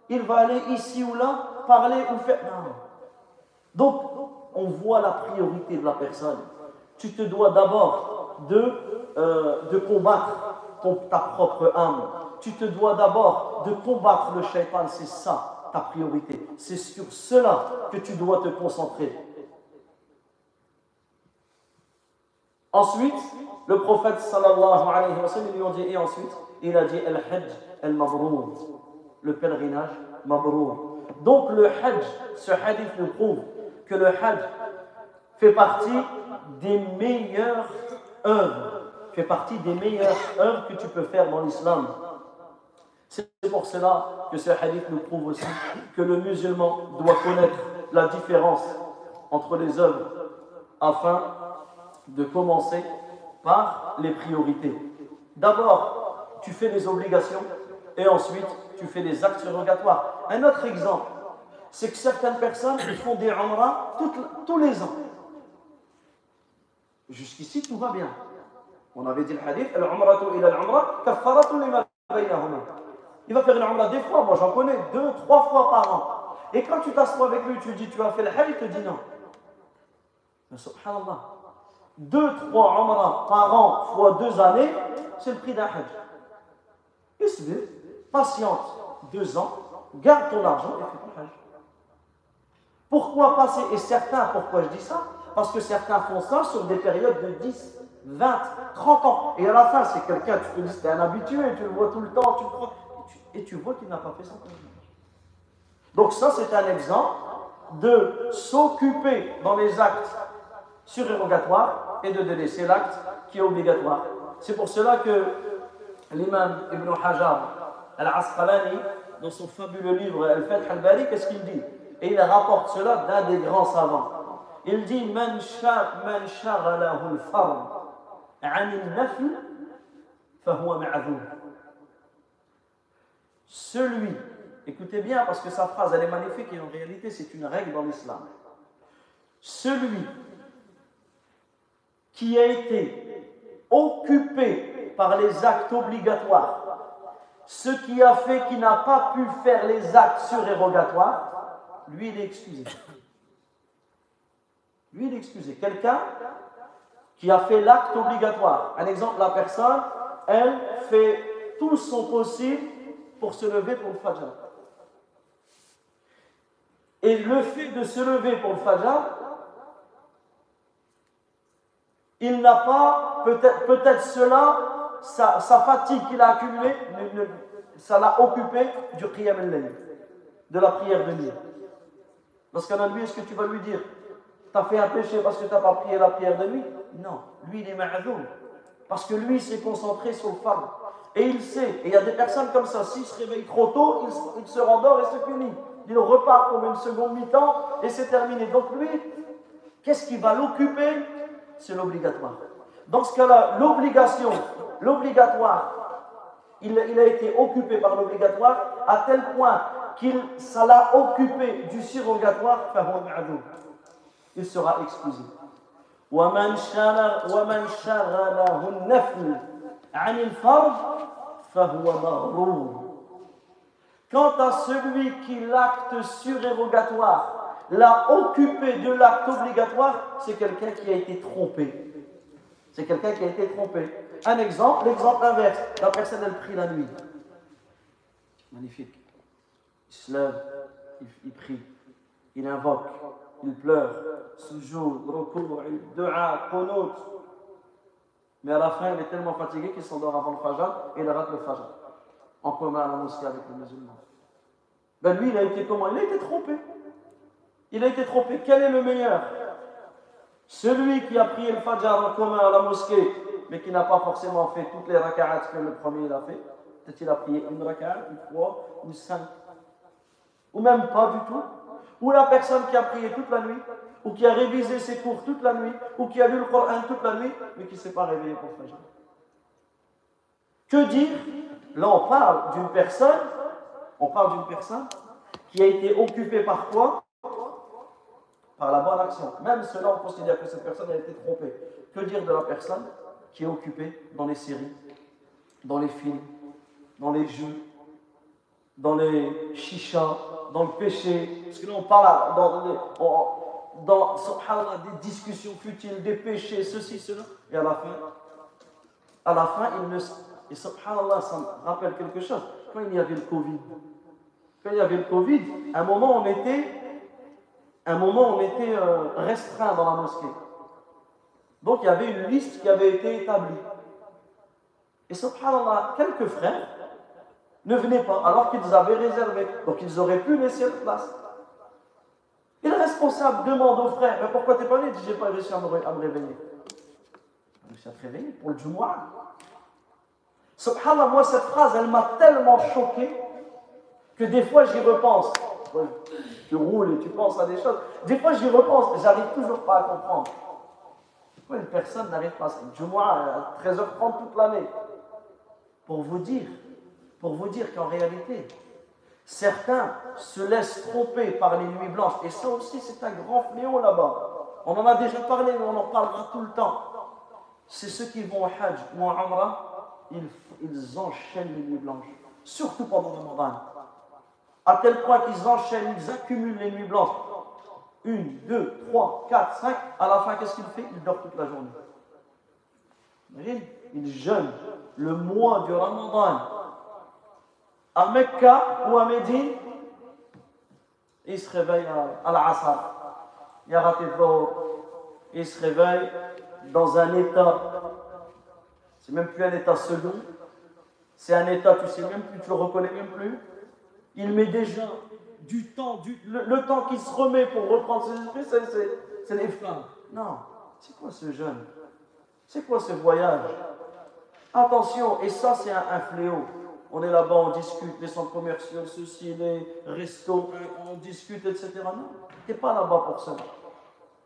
il va aller ici ou là, parler ou faire. Donc, on voit la priorité de la personne. Tu te dois d'abord de, euh, combattre ta propre âme. Tu te dois d'abord de combattre le shaitan, c'est ça priorité. C'est sur cela que tu dois te concentrer. Ensuite, le prophète sallallahu alayhi wa sallam, lui a dit, et ensuite, il a dit Al-Hajj al-Mabrour, le pèlerinage Mabrour. Donc le Hajj, ce hadith nous prouve que le Hajj fait partie des meilleures œuvres, fait partie des meilleures œuvres que tu peux faire dans l'islam. C'est pour cela que ce hadith nous prouve aussi que le musulman doit connaître la différence entre les œuvres afin de commencer par les priorités. D'abord, tu fais les obligations et ensuite tu fais les actes surrogatoires. Un autre exemple, c'est que certaines personnes font des umrah tous les ans. Jusqu'ici, tout va bien. On avait dit le hadith, Il va faire une umrah des fois, moi j'en connais, deux, trois fois par an. Et quand tu t'assois avec lui, tu lui dis, tu as fait le hajj, il te dit non. Mais subhanallah, deux, trois umrah par an fois deux années, c'est le prix d'un hajj. Isbir, patiente deux ans, garde ton argent et fais ton hajj. Pourquoi passer Et certains, pourquoi je dis ça? Parce que certains font ça sur des périodes de 10, 20, 30 ans. Et à la fin, c'est quelqu'un, tu te dis, c'est un habitué, tu le vois tout le temps, tu le crois, et tu, vois qu'il n'a pas fait ça. Donc ça, c'est un exemple de s'occuper dans les actes surérogatoires et de délaisser l'acte qui est obligatoire. C'est pour cela que l'imam Ibn Hajar al-Asqalani, dans son fabuleux livre Al-Fath al-Bari, qu'est-ce qu'il dit? Et il rapporte cela d'un des grands savants. Il dit Man shaghalahu al-fard an al-nafl fahuwa. Celui, écoutez bien parce que sa phrase elle est magnifique et en réalité c'est une règle dans l'islam. Celui qui a été occupé par les actes obligatoires, ce qui a fait qu'il n'a pas pu faire les actes surérogatoires, lui il est excusé. Lui il est excusé. Quelqu'un qui a fait l'acte obligatoire. Un exemple, la personne, elle fait tout son possible pour se lever pour le fajr. Et le fait de se lever pour le fajr, il n'a pas, peut-être peut cela, sa, fatigue qu'il a accumulée, ça l'a occupé du qiyam al de la prière de nuit. Parce qu'à lui, est-ce que tu vas lui dire, tu as fait un péché parce que tu n'as pas prié la prière de nuit? Non, lui, il est ma'adoum. Parce que lui, il s'est concentré sur le phare. Et il sait, et il y a des personnes comme ça, s'il se réveille trop tôt, il, il se rendort et c'est fini. Il repart pour une seconde mi-temps et c'est terminé. Donc lui, qu'est-ce qui va l'occuper? C'est l'obligatoire. Dans ce cas-là, l'obligation, l'obligatoire, il, a été occupé par l'obligatoire à tel point qu'il ça l'a occupé du surrogatoire, il sera excusé. Quant à celui qui l'acte surérogatoire l'a occupé de l'acte obligatoire, c'est quelqu'un qui a été trompé. C'est quelqu'un qui a été trompé. Un exemple, l'exemple inverse. La personne, elle prie la nuit. Magnifique. Il se lève, il, prie, il invoque, il pleure, sujoud, recours, dua, qunut. Mais à la fin, il est tellement fatigué qu'il s'endort avant le fajr et il rate le fajr. En commun à la mosquée avec les musulmans. Ben lui, il a été comment? Il a été trompé. Il a été trompé. Quel est le meilleur? Celui qui a prié le Fajr en commun à la mosquée, mais qui n'a pas forcément fait toutes les raka'at que le premier il a fait, peut-être qu'il a prié une raka'at, une trois, ou cinq, ou même pas du tout, ou la personne qui a prié toute la nuit, ou qui a révisé ses cours toute la nuit, ou qui a lu le Coran toute la nuit, mais qui ne s'est pas réveillé pour Fajr. Que dire? Là, on parle d'une personne, on parle d'une personne qui a été occupée par quoi? Par la bonne action. Même cela, on considère que cette personne a été trompée. Que dire de la personne qui est occupée dans les séries, dans les films, dans les jeux, dans les chichas, dans le péché? Parce que là, on parle dans, dans, des discussions futiles, des péchés, ceci, cela. Et à la fin, À la fin, ne. Subhanallah, ça me rappelle quelque chose. Quand il y avait le Covid, quand il y avait le Covid, à un moment, on était, un moment, on était euh, restreint dans la mosquée. Donc, il y avait une liste qui avait été établie. Et subhanallah, quelques frères ne venaient pas, alors qu'ils avaient réservé. Donc, ils auraient pu laisser la place. Et le responsable demande aux frères Mais pourquoi t'es pas venu? Il dit J'ai pas réussi à me, réveiller. Je réussi à te réveiller pour le Jumu'ah. Subhanallah, moi, cette phrase, elle m'a tellement choqué que des fois, j'y repense. Tu roules et tu penses à des choses. Des fois, j'y repense, j'arrive toujours pas à comprendre. Pourquoi une personne n'arrive pas à Jumu'ah à 13h30 toute l'année? Pour vous dire, pour vous dire qu'en réalité, Certains se laissent tromper par les nuits blanches. Et ça aussi, c'est un grand fléau là-bas. On en a déjà parlé, mais on en parlera tout le temps. C'est ceux qui vont au Hajj ou en Umrah, ils, enchaînent les nuits blanches. Surtout pendant le Ramadan. À tel point qu'ils enchaînent, ils accumulent les nuits blanches. Une, deux, trois, quatre, cinq. À la fin, qu'est-ce qu'il fait? Il dort toute la journée. Il jeûne le mois du Ramadan à Mecca ou à Médine, il se réveille à, l'Asr. Il a raté Il se réveille dans un état, c'est même plus un état second, c'est un état, tu sais même plus, tu le reconnais même plus. Il met déjà du temps, du, le, temps qu'il se remet pour reprendre ses esprits, c'est les flammes. Non, c'est quoi ce jeûne C'est quoi ce voyage? Attention, et ça c'est un fléau on est là-bas, on discute, les centres commerciaux, ceci, les restos, on discute, etc. Non, tu pas là-bas pour ça.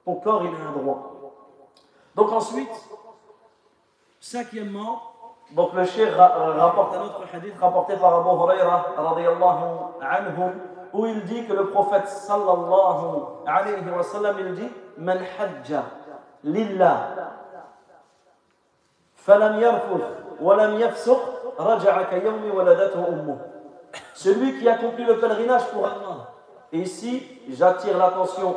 Ton corps, il a un droit. Donc ensuite, cinquièmement, donc le cheikh rapporte un autre hadith rapporté par Abu Huraira, anhu, où il dit que le prophète sallallahu alayhi wa sallam, il dit Man hajja lillah falam yarfuth wa lam yafsuq celui qui accomplit le pèlerinage pour Allah. Et ici, j'attire l'attention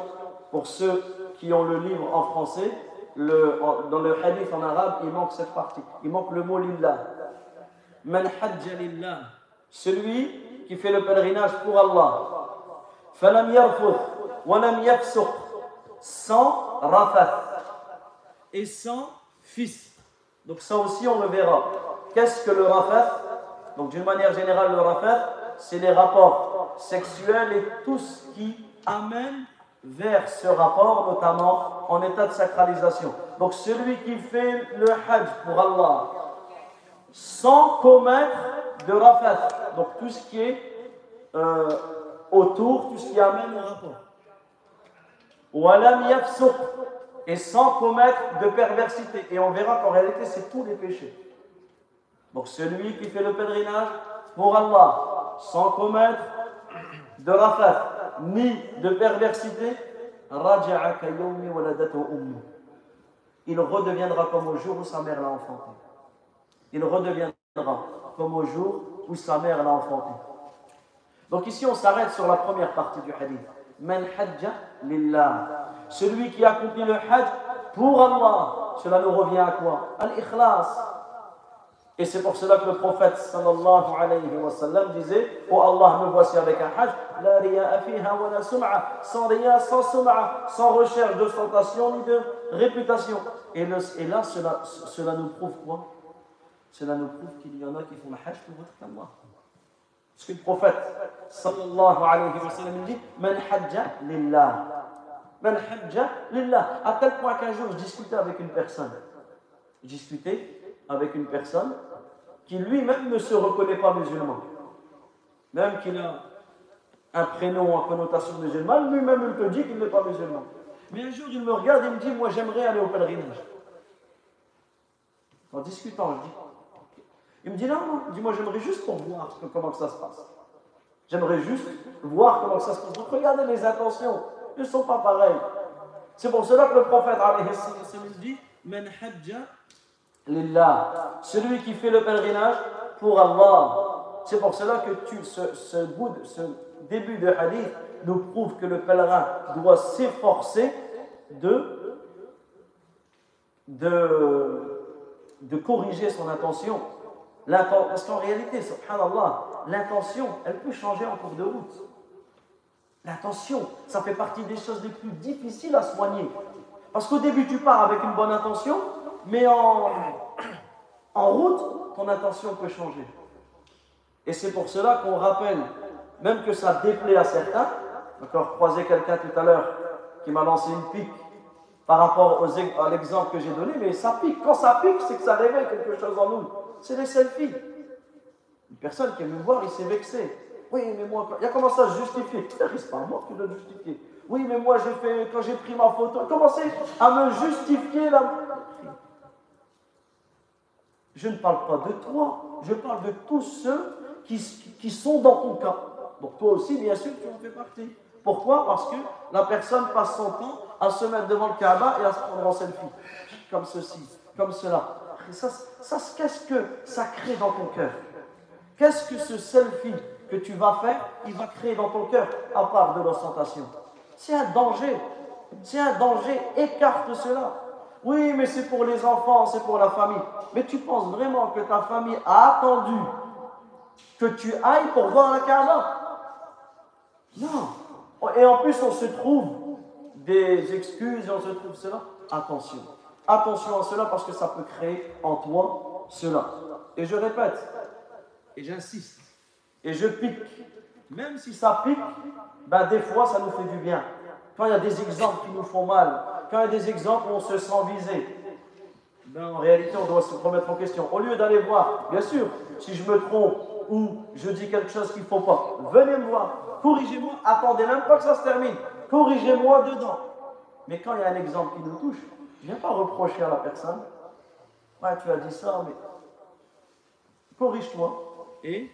pour ceux qui ont le livre en français. Dans le hadith en arabe, il manque cette partie. Il manque le mot lillah. Celui qui fait le pèlerinage pour Allah. Falam Sans rafath. Et sans fils. Donc ça aussi, on le verra. Qu'est-ce que le rafath Donc d'une manière générale, le rafath, c'est les rapports sexuels et tout ce qui amène vers ce rapport, notamment en état de sacralisation. Donc celui qui fait le hajj pour Allah sans commettre de rafath, donc tout ce qui est euh, autour, tout ce qui amène au rapport. Walam et sans commettre de perversité. Et on verra qu'en réalité, c'est tous les péchés. Donc celui qui fait le pèlerinage pour Allah, sans commettre de rafat, ni de perversité, il redeviendra comme au jour où sa mère l'a enfanté. Il redeviendra comme au jour où sa mère l'a enfanté. Donc ici on s'arrête sur la première partie du hadith. Man hajja lillah. Celui qui accomplit le hajj pour Allah. Cela nous revient à quoi? Al-ikhlas. Et c'est pour cela que le prophète sallallahu alayhi wa sallam disait Oh Allah, me voici avec un hajj, la fiha wa la sum'a, sans riya, sans sum'a, sans recherche d'ostentation ni de réputation. Et, là, cela, cela nous prouve quoi? Cela nous prouve qu'il y en a qui font le hajj pour votre Allah. Parce que le prophète sallallahu alayhi wa sallam dit Man hajja lillah. Man hajja lillah. À tel point qu'un jour, je discutais avec une personne. Je discutais avec une personne qui lui-même ne se reconnaît pas musulman. Même qu'il a un prénom en connotation musulmane, lui-même il te dit qu'il n'est pas musulman. Mais un jour il me regarde et me dit, moi j'aimerais aller au pèlerinage. En discutant, je dis, il me dit non, non, il dit moi j'aimerais juste pour voir comment ça se passe. J'aimerais juste voir comment ça se passe. Donc regardez les intentions, elles ne sont pas pareilles. C'est pour cela que le prophète dit, Man hajja lillah. Celui qui fait le pèlerinage pour Allah. C'est pour cela que ce, début de hadith nous prouve que le pèlerin doit s'efforcer de, de de corriger son intention. Parce qu'en réalité, subhanallah, l'intention, elle peut changer en cours de route. L'intention, ça fait partie des choses les plus difficiles à soigner. Parce qu'au début, tu pars avec une bonne intention, mais en, route, ton intention peut changer. Et c'est pour cela qu'on rappelle, même que ça déplaît à certains, encore croisé quelqu'un tout à l'heure qui m'a lancé une pique par rapport à l'exemple que j'ai donné, mais ça pique. Quand ça pique, c'est que ça révèle quelque chose en nous. C'est les selfies. Une personne qui aime me voir, il s'est vexé. Oui, mais moi, il a commencé à se justifier. C'est pas moi qui dois justifier. Oui, mais moi, j'ai fait, quand j'ai pris ma photo, il a commencé à me justifier là? Je ne parle pas de toi, je parle de tous ceux qui, sont dans ton cas. Donc toi aussi, bien sûr, tu en fais partie. Pourquoi? Parce que la personne passe son temps à se mettre devant le Kaaba et à se prendre en selfie. Comme ceci, comme cela. ça, ça qu'est-ce que ça crée dans ton cœur? Qu'est-ce que ce selfie que tu vas faire, il va créer dans ton cœur, à part de l'ostentation? C'est un danger. C'est un danger. Écarte cela. Oui, mais c'est pour les enfants, c'est pour la famille. Mais tu penses vraiment que ta famille a attendu que tu ailles pour voir la Kaaba? Non. Et en plus, on se trouve des excuses et on se trouve cela. Attention. Attention à cela parce que ça peut créer en toi cela. Et je répète, et j'insiste, et je pique. Même si ça pique, ben des fois ça nous fait du bien. Quand il y a des exemples qui nous font mal, quand il y a des exemples où on se sent visé, ben en réalité on doit se remettre en question. Au lieu d'aller voir, bien sûr, si je me trompe ou je dis quelque chose qu'il ne faut pas, venez me voir, corrigez-moi, attendez même pas que ça se termine, corrigez-moi dedans. Mais quand il y a un exemple qui nous touche, je ne viens pas reprocher à la personne, ouais tu as dit ça, mais corrige-toi. Et?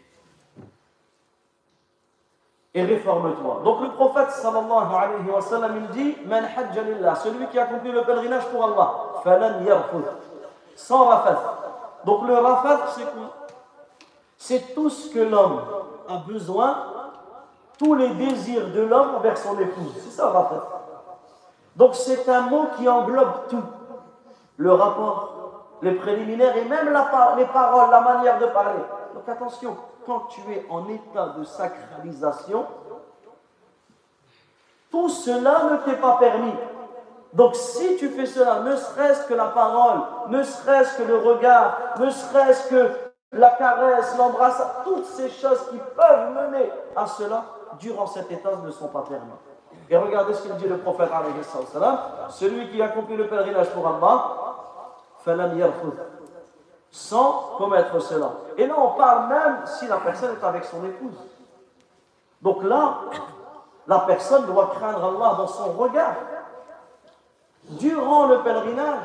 Et réforme-toi. Donc le prophète sallallahu alayhi wa sallam il dit Man hajja lillah, celui qui a accompli le pèlerinage pour Allah, falan yarfud, sans rafath. Donc le rafath c'est quoi? C'est tout ce que l'homme a besoin, tous les désirs de l'homme envers son épouse. C'est ça rafath. Donc c'est un mot qui englobe tout. Le rapport, les préliminaires et même les paroles, la manière de parler. Donc attention, quand tu es en état de sacralisation, tout cela ne t'est pas permis. Donc si tu fais cela, ne serait-ce que la parole, ne serait-ce que le regard, ne serait-ce que la caresse, l'embrassage, toutes ces choses qui peuvent mener à cela, durant cet état, ne sont pas permis. Et regardez ce qu'il dit le prophète, celui qui accomplit le pèlerinage pour Allah, sans commettre cela. Et là, on parle même si la personne est avec son épouse. Donc là, la personne doit craindre Allah dans son regard. Durant le pèlerinage,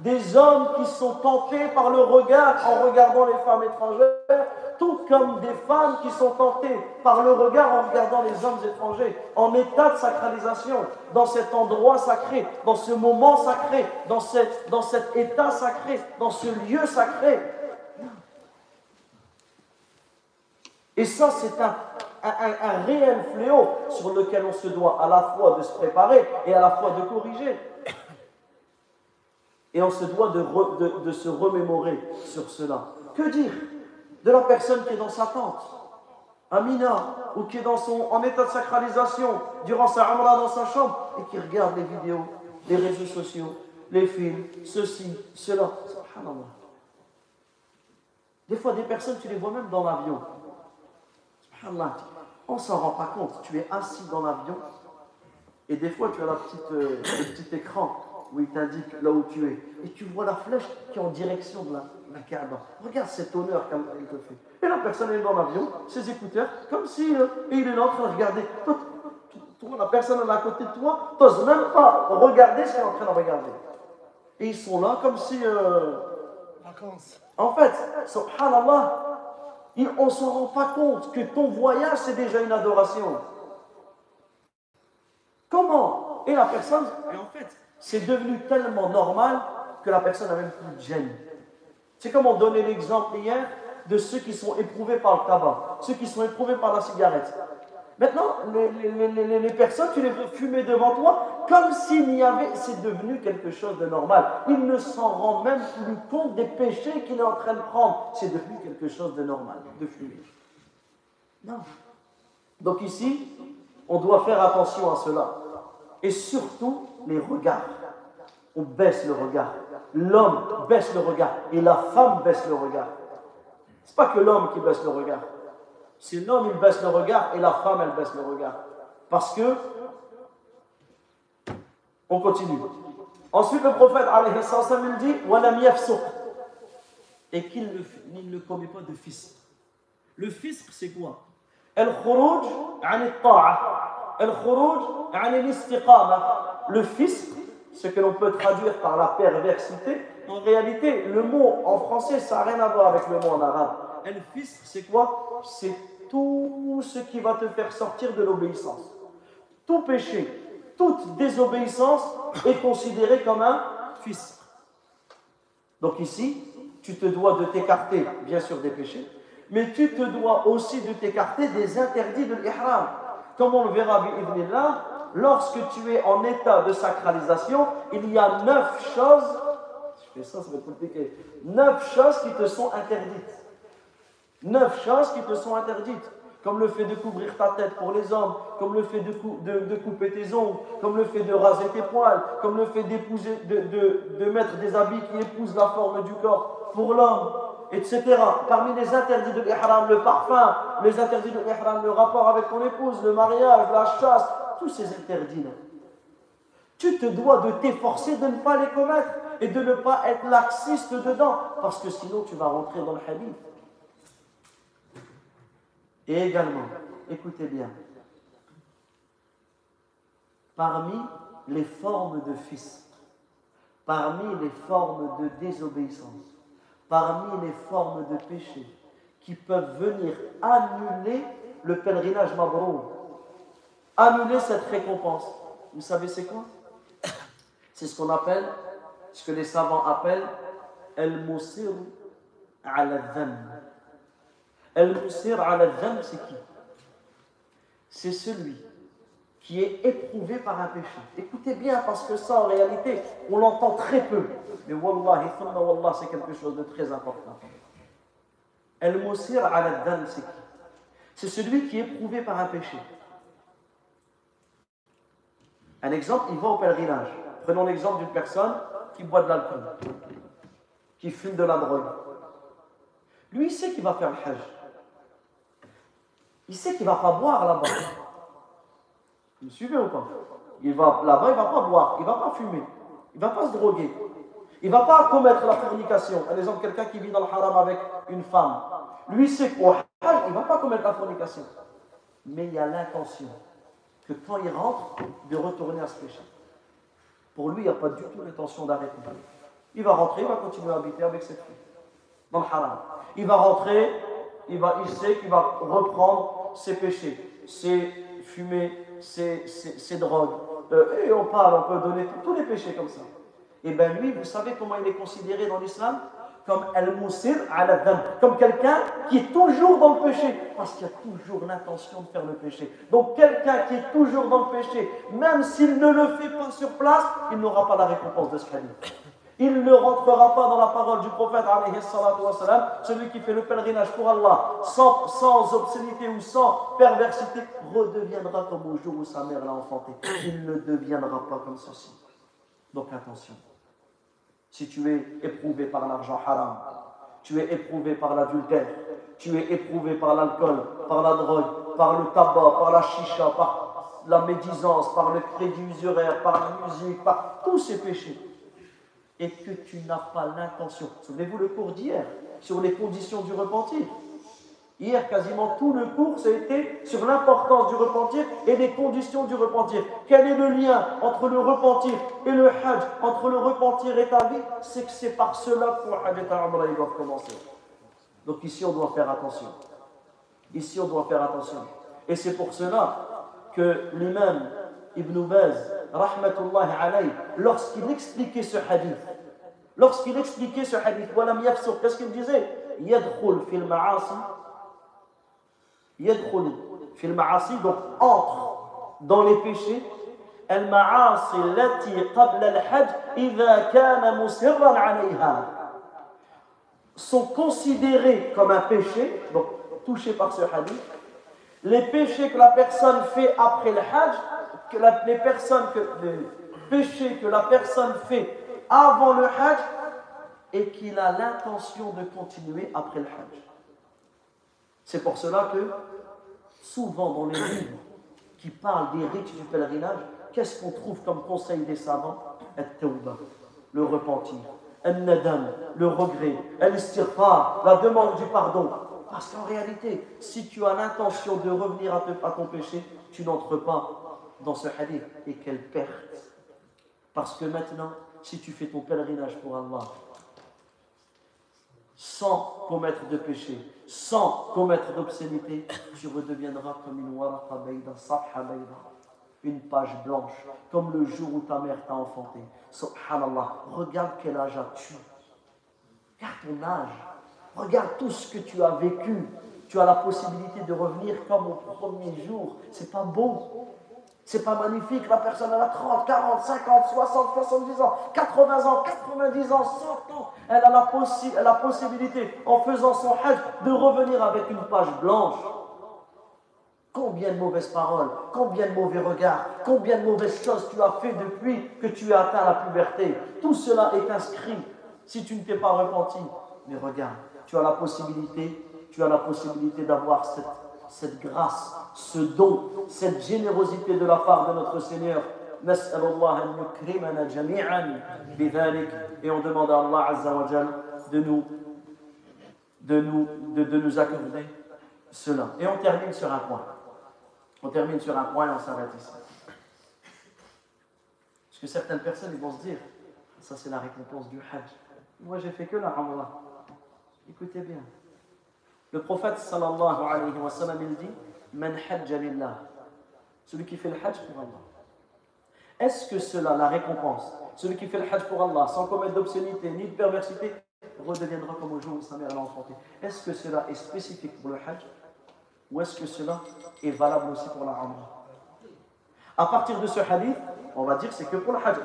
des hommes qui sont tentés par le regard en regardant les femmes étrangères, tout comme des femmes qui sont tentées par le regard en regardant les hommes étrangers, en état de sacralisation, dans cet endroit sacré, dans ce moment sacré, dans, cet état sacré, dans ce lieu sacré. Et ça, c'est un, réel fléau sur lequel on se doit à la fois de se préparer et à la fois de corriger. Et on se doit de, se remémorer sur cela. Que dire de la personne qui est dans sa tente, mineur, ou qui est dans son, en état de sacralisation durant sa amra dans sa chambre et qui regarde les vidéos, les réseaux sociaux, les films, ceci, cela. Subhanallah. Des fois, des personnes, tu les vois même dans l'avion. Subhanallah. On ne s'en rend pas compte. Tu es assis dans l'avion et des fois, tu as la petite, euh, le petit écran où il t'indique là où tu es. Et tu vois la flèche qui est en direction de la, la Kaaba. Regarde cet honneur qu'il te fait. Et la personne est dans l'avion, ses écouteurs, comme si euh, il est là en train de regarder. Toi, la personne est à côté de toi, n'oses même pas regarder ce qu'elle est en train de regarder. Et ils sont là comme si. Euh, Vacances. En fait, subhanallah, on ne s'en rend pas compte que ton voyage, c'est déjà une adoration. Comment? Et la personne, et en fait, c'est devenu tellement normal que la personne n'a même plus de gêne. C'est comme on donnait l'exemple hier de ceux qui sont éprouvés par le tabac, ceux qui sont éprouvés par la cigarette. Maintenant, les, personnes, tu les veux fumer devant toi comme s'il y avait. C'est devenu quelque chose de normal. Il ne s'en rend même plus compte des péchés qu'il est en train de prendre. C'est devenu quelque chose de normal, de fumer. Non. Donc ici, on doit faire attention à cela. Et surtout, les regards. On baisse le regard. L'homme baisse le regard. Et la femme baisse le regard. Ce n'est pas que l'homme qui baisse le regard. C'est l'homme, il baisse le regard, et la femme, elle baisse le regard. Parce que, on continue. Ensuite, le prophète, alayhi dit, et qu'il ne, commet pas de fisc. Le fisc, c'est quoi? Le fisc, ce que l'on peut traduire par la perversité, en réalité, le mot en français, ça n'a rien à voir avec le mot en arabe. El fisc, c'est quoi? C'est tout ce qui va te faire sortir de l'obéissance. Tout péché, toute désobéissance est considéré comme un fisc. Donc ici, tu te dois de t'écarter, bien sûr, des péchés, mais tu te dois aussi de t'écarter des interdits de l'ihram. Comme on le verra, lorsque tu es en état de sacralisation, il y a neuf choses, je fais ça, ça va être compliqué, neuf choses qui te sont interdites. Neuf choses qui te sont interdites. Comme le fait de couvrir ta tête pour les hommes, comme le fait de, couper tes ongles, comme le fait de raser tes poils, comme le fait d'épouser, de mettre des habits qui épousent la forme du corps pour l'homme, etc. Parmi les interdits de l'ihram, le parfum, les interdits de l'ihram, le rapport avec ton épouse, le mariage, la chasse, tous ces interdits-là. Tu te dois de t'efforcer de ne pas les commettre et de ne pas être laxiste dedans, parce que sinon tu vas rentrer dans le hadith. Et également, écoutez bien, parmi les formes de fils, parmi les formes de désobéissance, parmi les formes de péché qui peuvent venir annuler le pèlerinage Mabroum, annuler cette récompense. Vous savez c'est quoi? C'est ce qu'on appelle, ce que les savants appellent El-Musir al-Dhann. El-Musir al-Dhann, c'est qui? C'est celui qui est éprouvé par un péché. Écoutez bien, parce que ça, en réalité, on l'entend très peu. Mais wallahi, wallah, c'est quelque chose de très important. El-Musir al c'est qui C'est celui qui est éprouvé par un péché. Un exemple, il va au pèlerinage. Prenons l'exemple d'une personne qui boit de l'alcool, qui fume de la drogue. Lui, il sait qu'il va faire le hajj. Il sait qu'il ne va pas boire là-bas. Vous me suivez ou pas? Il va là-bas, il ne va pas boire, il ne va pas fumer, il ne va pas se droguer, il ne va pas commettre la fornication. Par exemple, quelqu'un qui vit dans le haram avec une femme, lui sait qu'au il ne va pas commettre la fornication. Mais il y a l'intention que quand il rentre, de retourner à ce péché. Pour lui, il n'y a pas du tout l'intention d'arrêter. Il va rentrer, il va continuer à habiter avec cette fille, dans le haram. Il va rentrer, il, va, il sait qu'il va reprendre ses péchés, ses fumées, ses, drogues. Euh, et on parle, on peut donner tous les péchés comme ça. Et bien lui, vous savez comment il est considéré dans l'islam? Comme al-musir al comme quelqu'un qui est toujours dans le péché, parce qu'il a toujours l'intention de faire le péché. Donc quelqu'un qui est toujours dans le péché, même s'il ne le fait pas sur place, il n'aura pas la récompense de ce hadith. Il ne rentrera pas dans la parole du prophète, celui qui fait le pèlerinage pour Allah, sans, sans obscénité ou sans perversité, redeviendra comme au jour où sa mère l'a enfanté. Il ne deviendra pas comme ceci. Donc attention. Si tu es éprouvé par l'argent haram, tu es éprouvé par l'adultère, tu es éprouvé par l'alcool, par la drogue, par le tabac, par la chicha, par la médisance, par le crédit usuraire, par la musique, par tous ces péchés, et que tu n'as pas l'intention. Souvenez-vous le cours d'hier sur les conditions du repentir. Hier, quasiment tout le cours, été sur l'importance du repentir et les conditions du repentir. Quel est le lien entre le repentir et le hajj, entre le repentir et ta vie? C'est que c'est par cela que le commencer. Donc ici, on doit faire attention. Ici, on doit faire attention. Et c'est pour cela que l'imam Ibn Baz, rahmatullahi alayh, lorsqu'il expliquait ce hadith, lorsqu'il expliquait ce hadith, qu'est-ce qu'il disait? Yadkhul fil ma'asi, yadkhul fil ma'asi, donc entre dans les péchés, al ma'asi lati qabla al-hajj, idha kana musirran alayha. Sont considérés comme un péché, donc touchés par ce hadith, les péchés que la personne fait après le hajj, que la, les, personnes que, les péchés que la personne fait avant le hajj et qu'il a l'intention de continuer après le hajj. C'est pour cela que souvent dans les livres qui parlent des rites du pèlerinage, qu'est-ce qu'on trouve comme conseil des savants? Le repentir le regret, la demande du pardon. Parce qu'en réalité, si tu as l'intention de revenir à, ton péché, tu n'entres pas dans ce hadith. Et quelle perte Parce que maintenant, si tu fais ton pèlerinage pour Allah, sans commettre de péché, sans commettre d'obscénité, tu redeviendras comme une waraqa une page blanche, comme le jour où ta mère t'a enfanté. Subhanallah, regarde quel âge as-tu. Regarde ton âge. Regarde tout ce que tu as vécu. Tu as la possibilité de revenir comme au premier jour. C'est pas beau. C'est pas magnifique. La personne a 30, 40, 50, 60, 70 ans, 80 ans, 90 ans, 100 ans. Elle a la, la possibilité, en faisant son hajj, de revenir avec une page blanche. Combien de mauvaises paroles, combien de mauvais regards, combien de mauvaises choses tu as fait depuis que tu as atteint la puberté. Tout cela est inscrit si tu ne t'es pas repenti. Mais regarde, tu as la possibilité, tu as la possibilité d'avoir cette, cette grâce, ce don, cette générosité de la part de notre Seigneur. Et on demande à Allah Azza de nous, de nous, de, nous accorder cela. Et on termine sur un point. On termine sur un point et on s'arrête ici. Parce que certaines personnes vont se dire, ça c'est la récompense du Hajj. Moi j'ai fait que la Umrah. Écoutez bien. Le prophète sallallahu alayhi wa sallam il dit, Man lillah. Celui qui fait le Hajj pour Allah. Est-ce que cela, la récompense, celui qui fait le Hajj pour Allah, sans commettre d'obscénité ni de perversité, redeviendra comme au jour où sa mère l'a enfanté? Est-ce que cela est spécifique pour le Hajj? Ou est-ce que cela est valable aussi pour la Umrah? À partir de ce hadith, on va dire c'est que pour le Hajj.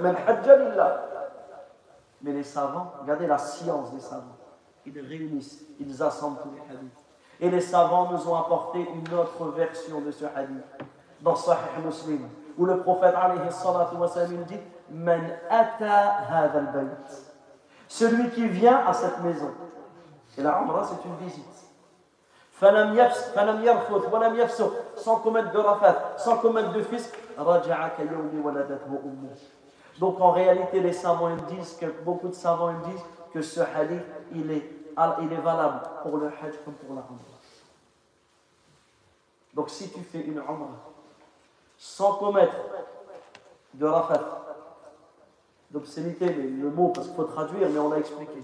Mais les savants, regardez la science des savants. Ils réunissent, ils assemblent tous les hadiths. Et les savants nous ont apporté une autre version de ce hadith dans Sahih Muslim, où le prophète alayhi dit Man ata hadha Celui qui vient à cette maison. Et la Umrah, c'est une visite sans commettre de rafat, sans commettre de fisc, donc en réalité, les savants ils disent beaucoup de savants ils disent que ce hadith il est, il est valable pour le hajj comme pour la umrah. Donc si tu fais une umrah sans commettre de rafat, d'obscénité, le mot parce qu'il faut traduire, mais on l'a expliqué,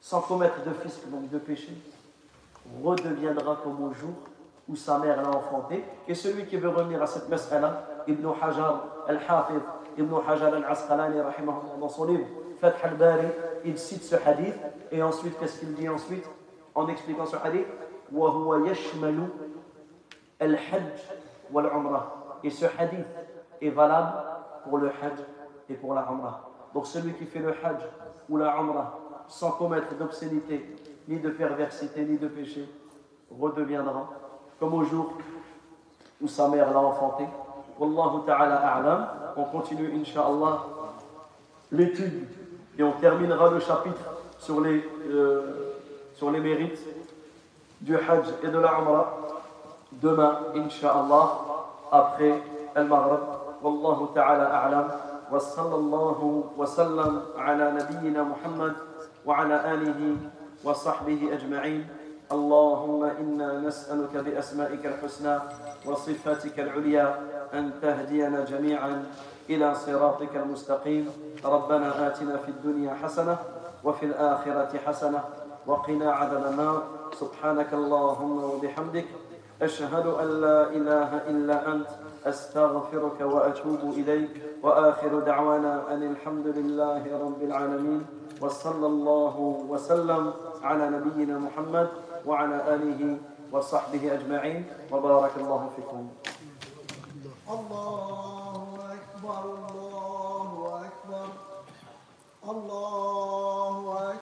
sans commettre de fisc, donc de péché, redeviendra comme au jour où sa mère l'a enfanté. Et celui qui veut revenir à cette mas'ala, Ibn Hajar al-Hafid, Ibn Hajar al-Asqalani, dans son livre Fath al-Bari, il cite ce hadith. Et ensuite, qu'est-ce qu'il dit ensuite En expliquant ce hadith? Et ce hadith est valable pour le hajj et pour la umrah. Donc celui qui fait le hajj ou la umrah sans commettre d'obscénité ni de perversité, ni de péché, redeviendra comme au jour où sa mère l'a enfanté. Wallahu ta'ala a'lam. On continue, inshallah, l'étude et on terminera le chapitre sur les, euh, sur les mérites du Hajj et de la Umrah demain, inshallah, après Al-Maghrib. Wallahu ta'ala a'lam. وصلى الله وسلم على نبينا محمد وعلى آله وصحبه أجمعين اللهم إنا نسألك بأسمائك الحسنى وصفاتك العليا أن تهدينا جميعا إلى صراطك المستقيم. ربنا آتنا في الدنيا حسنة وفي الآخرة حسنة وقنا عذاب النار. سبحانك اللهم وبحمدك أشهد أن لا إله إلا أنت أستغفرك وأتوب إليك. وآخر دعوانا أن الحمد لله رب العالمين وصلى الله وسلم على نبينا محمد وعلى آله وصحبه أجمعين. وبارك الله فيكم. الله. أكبر. الله أكبر. الله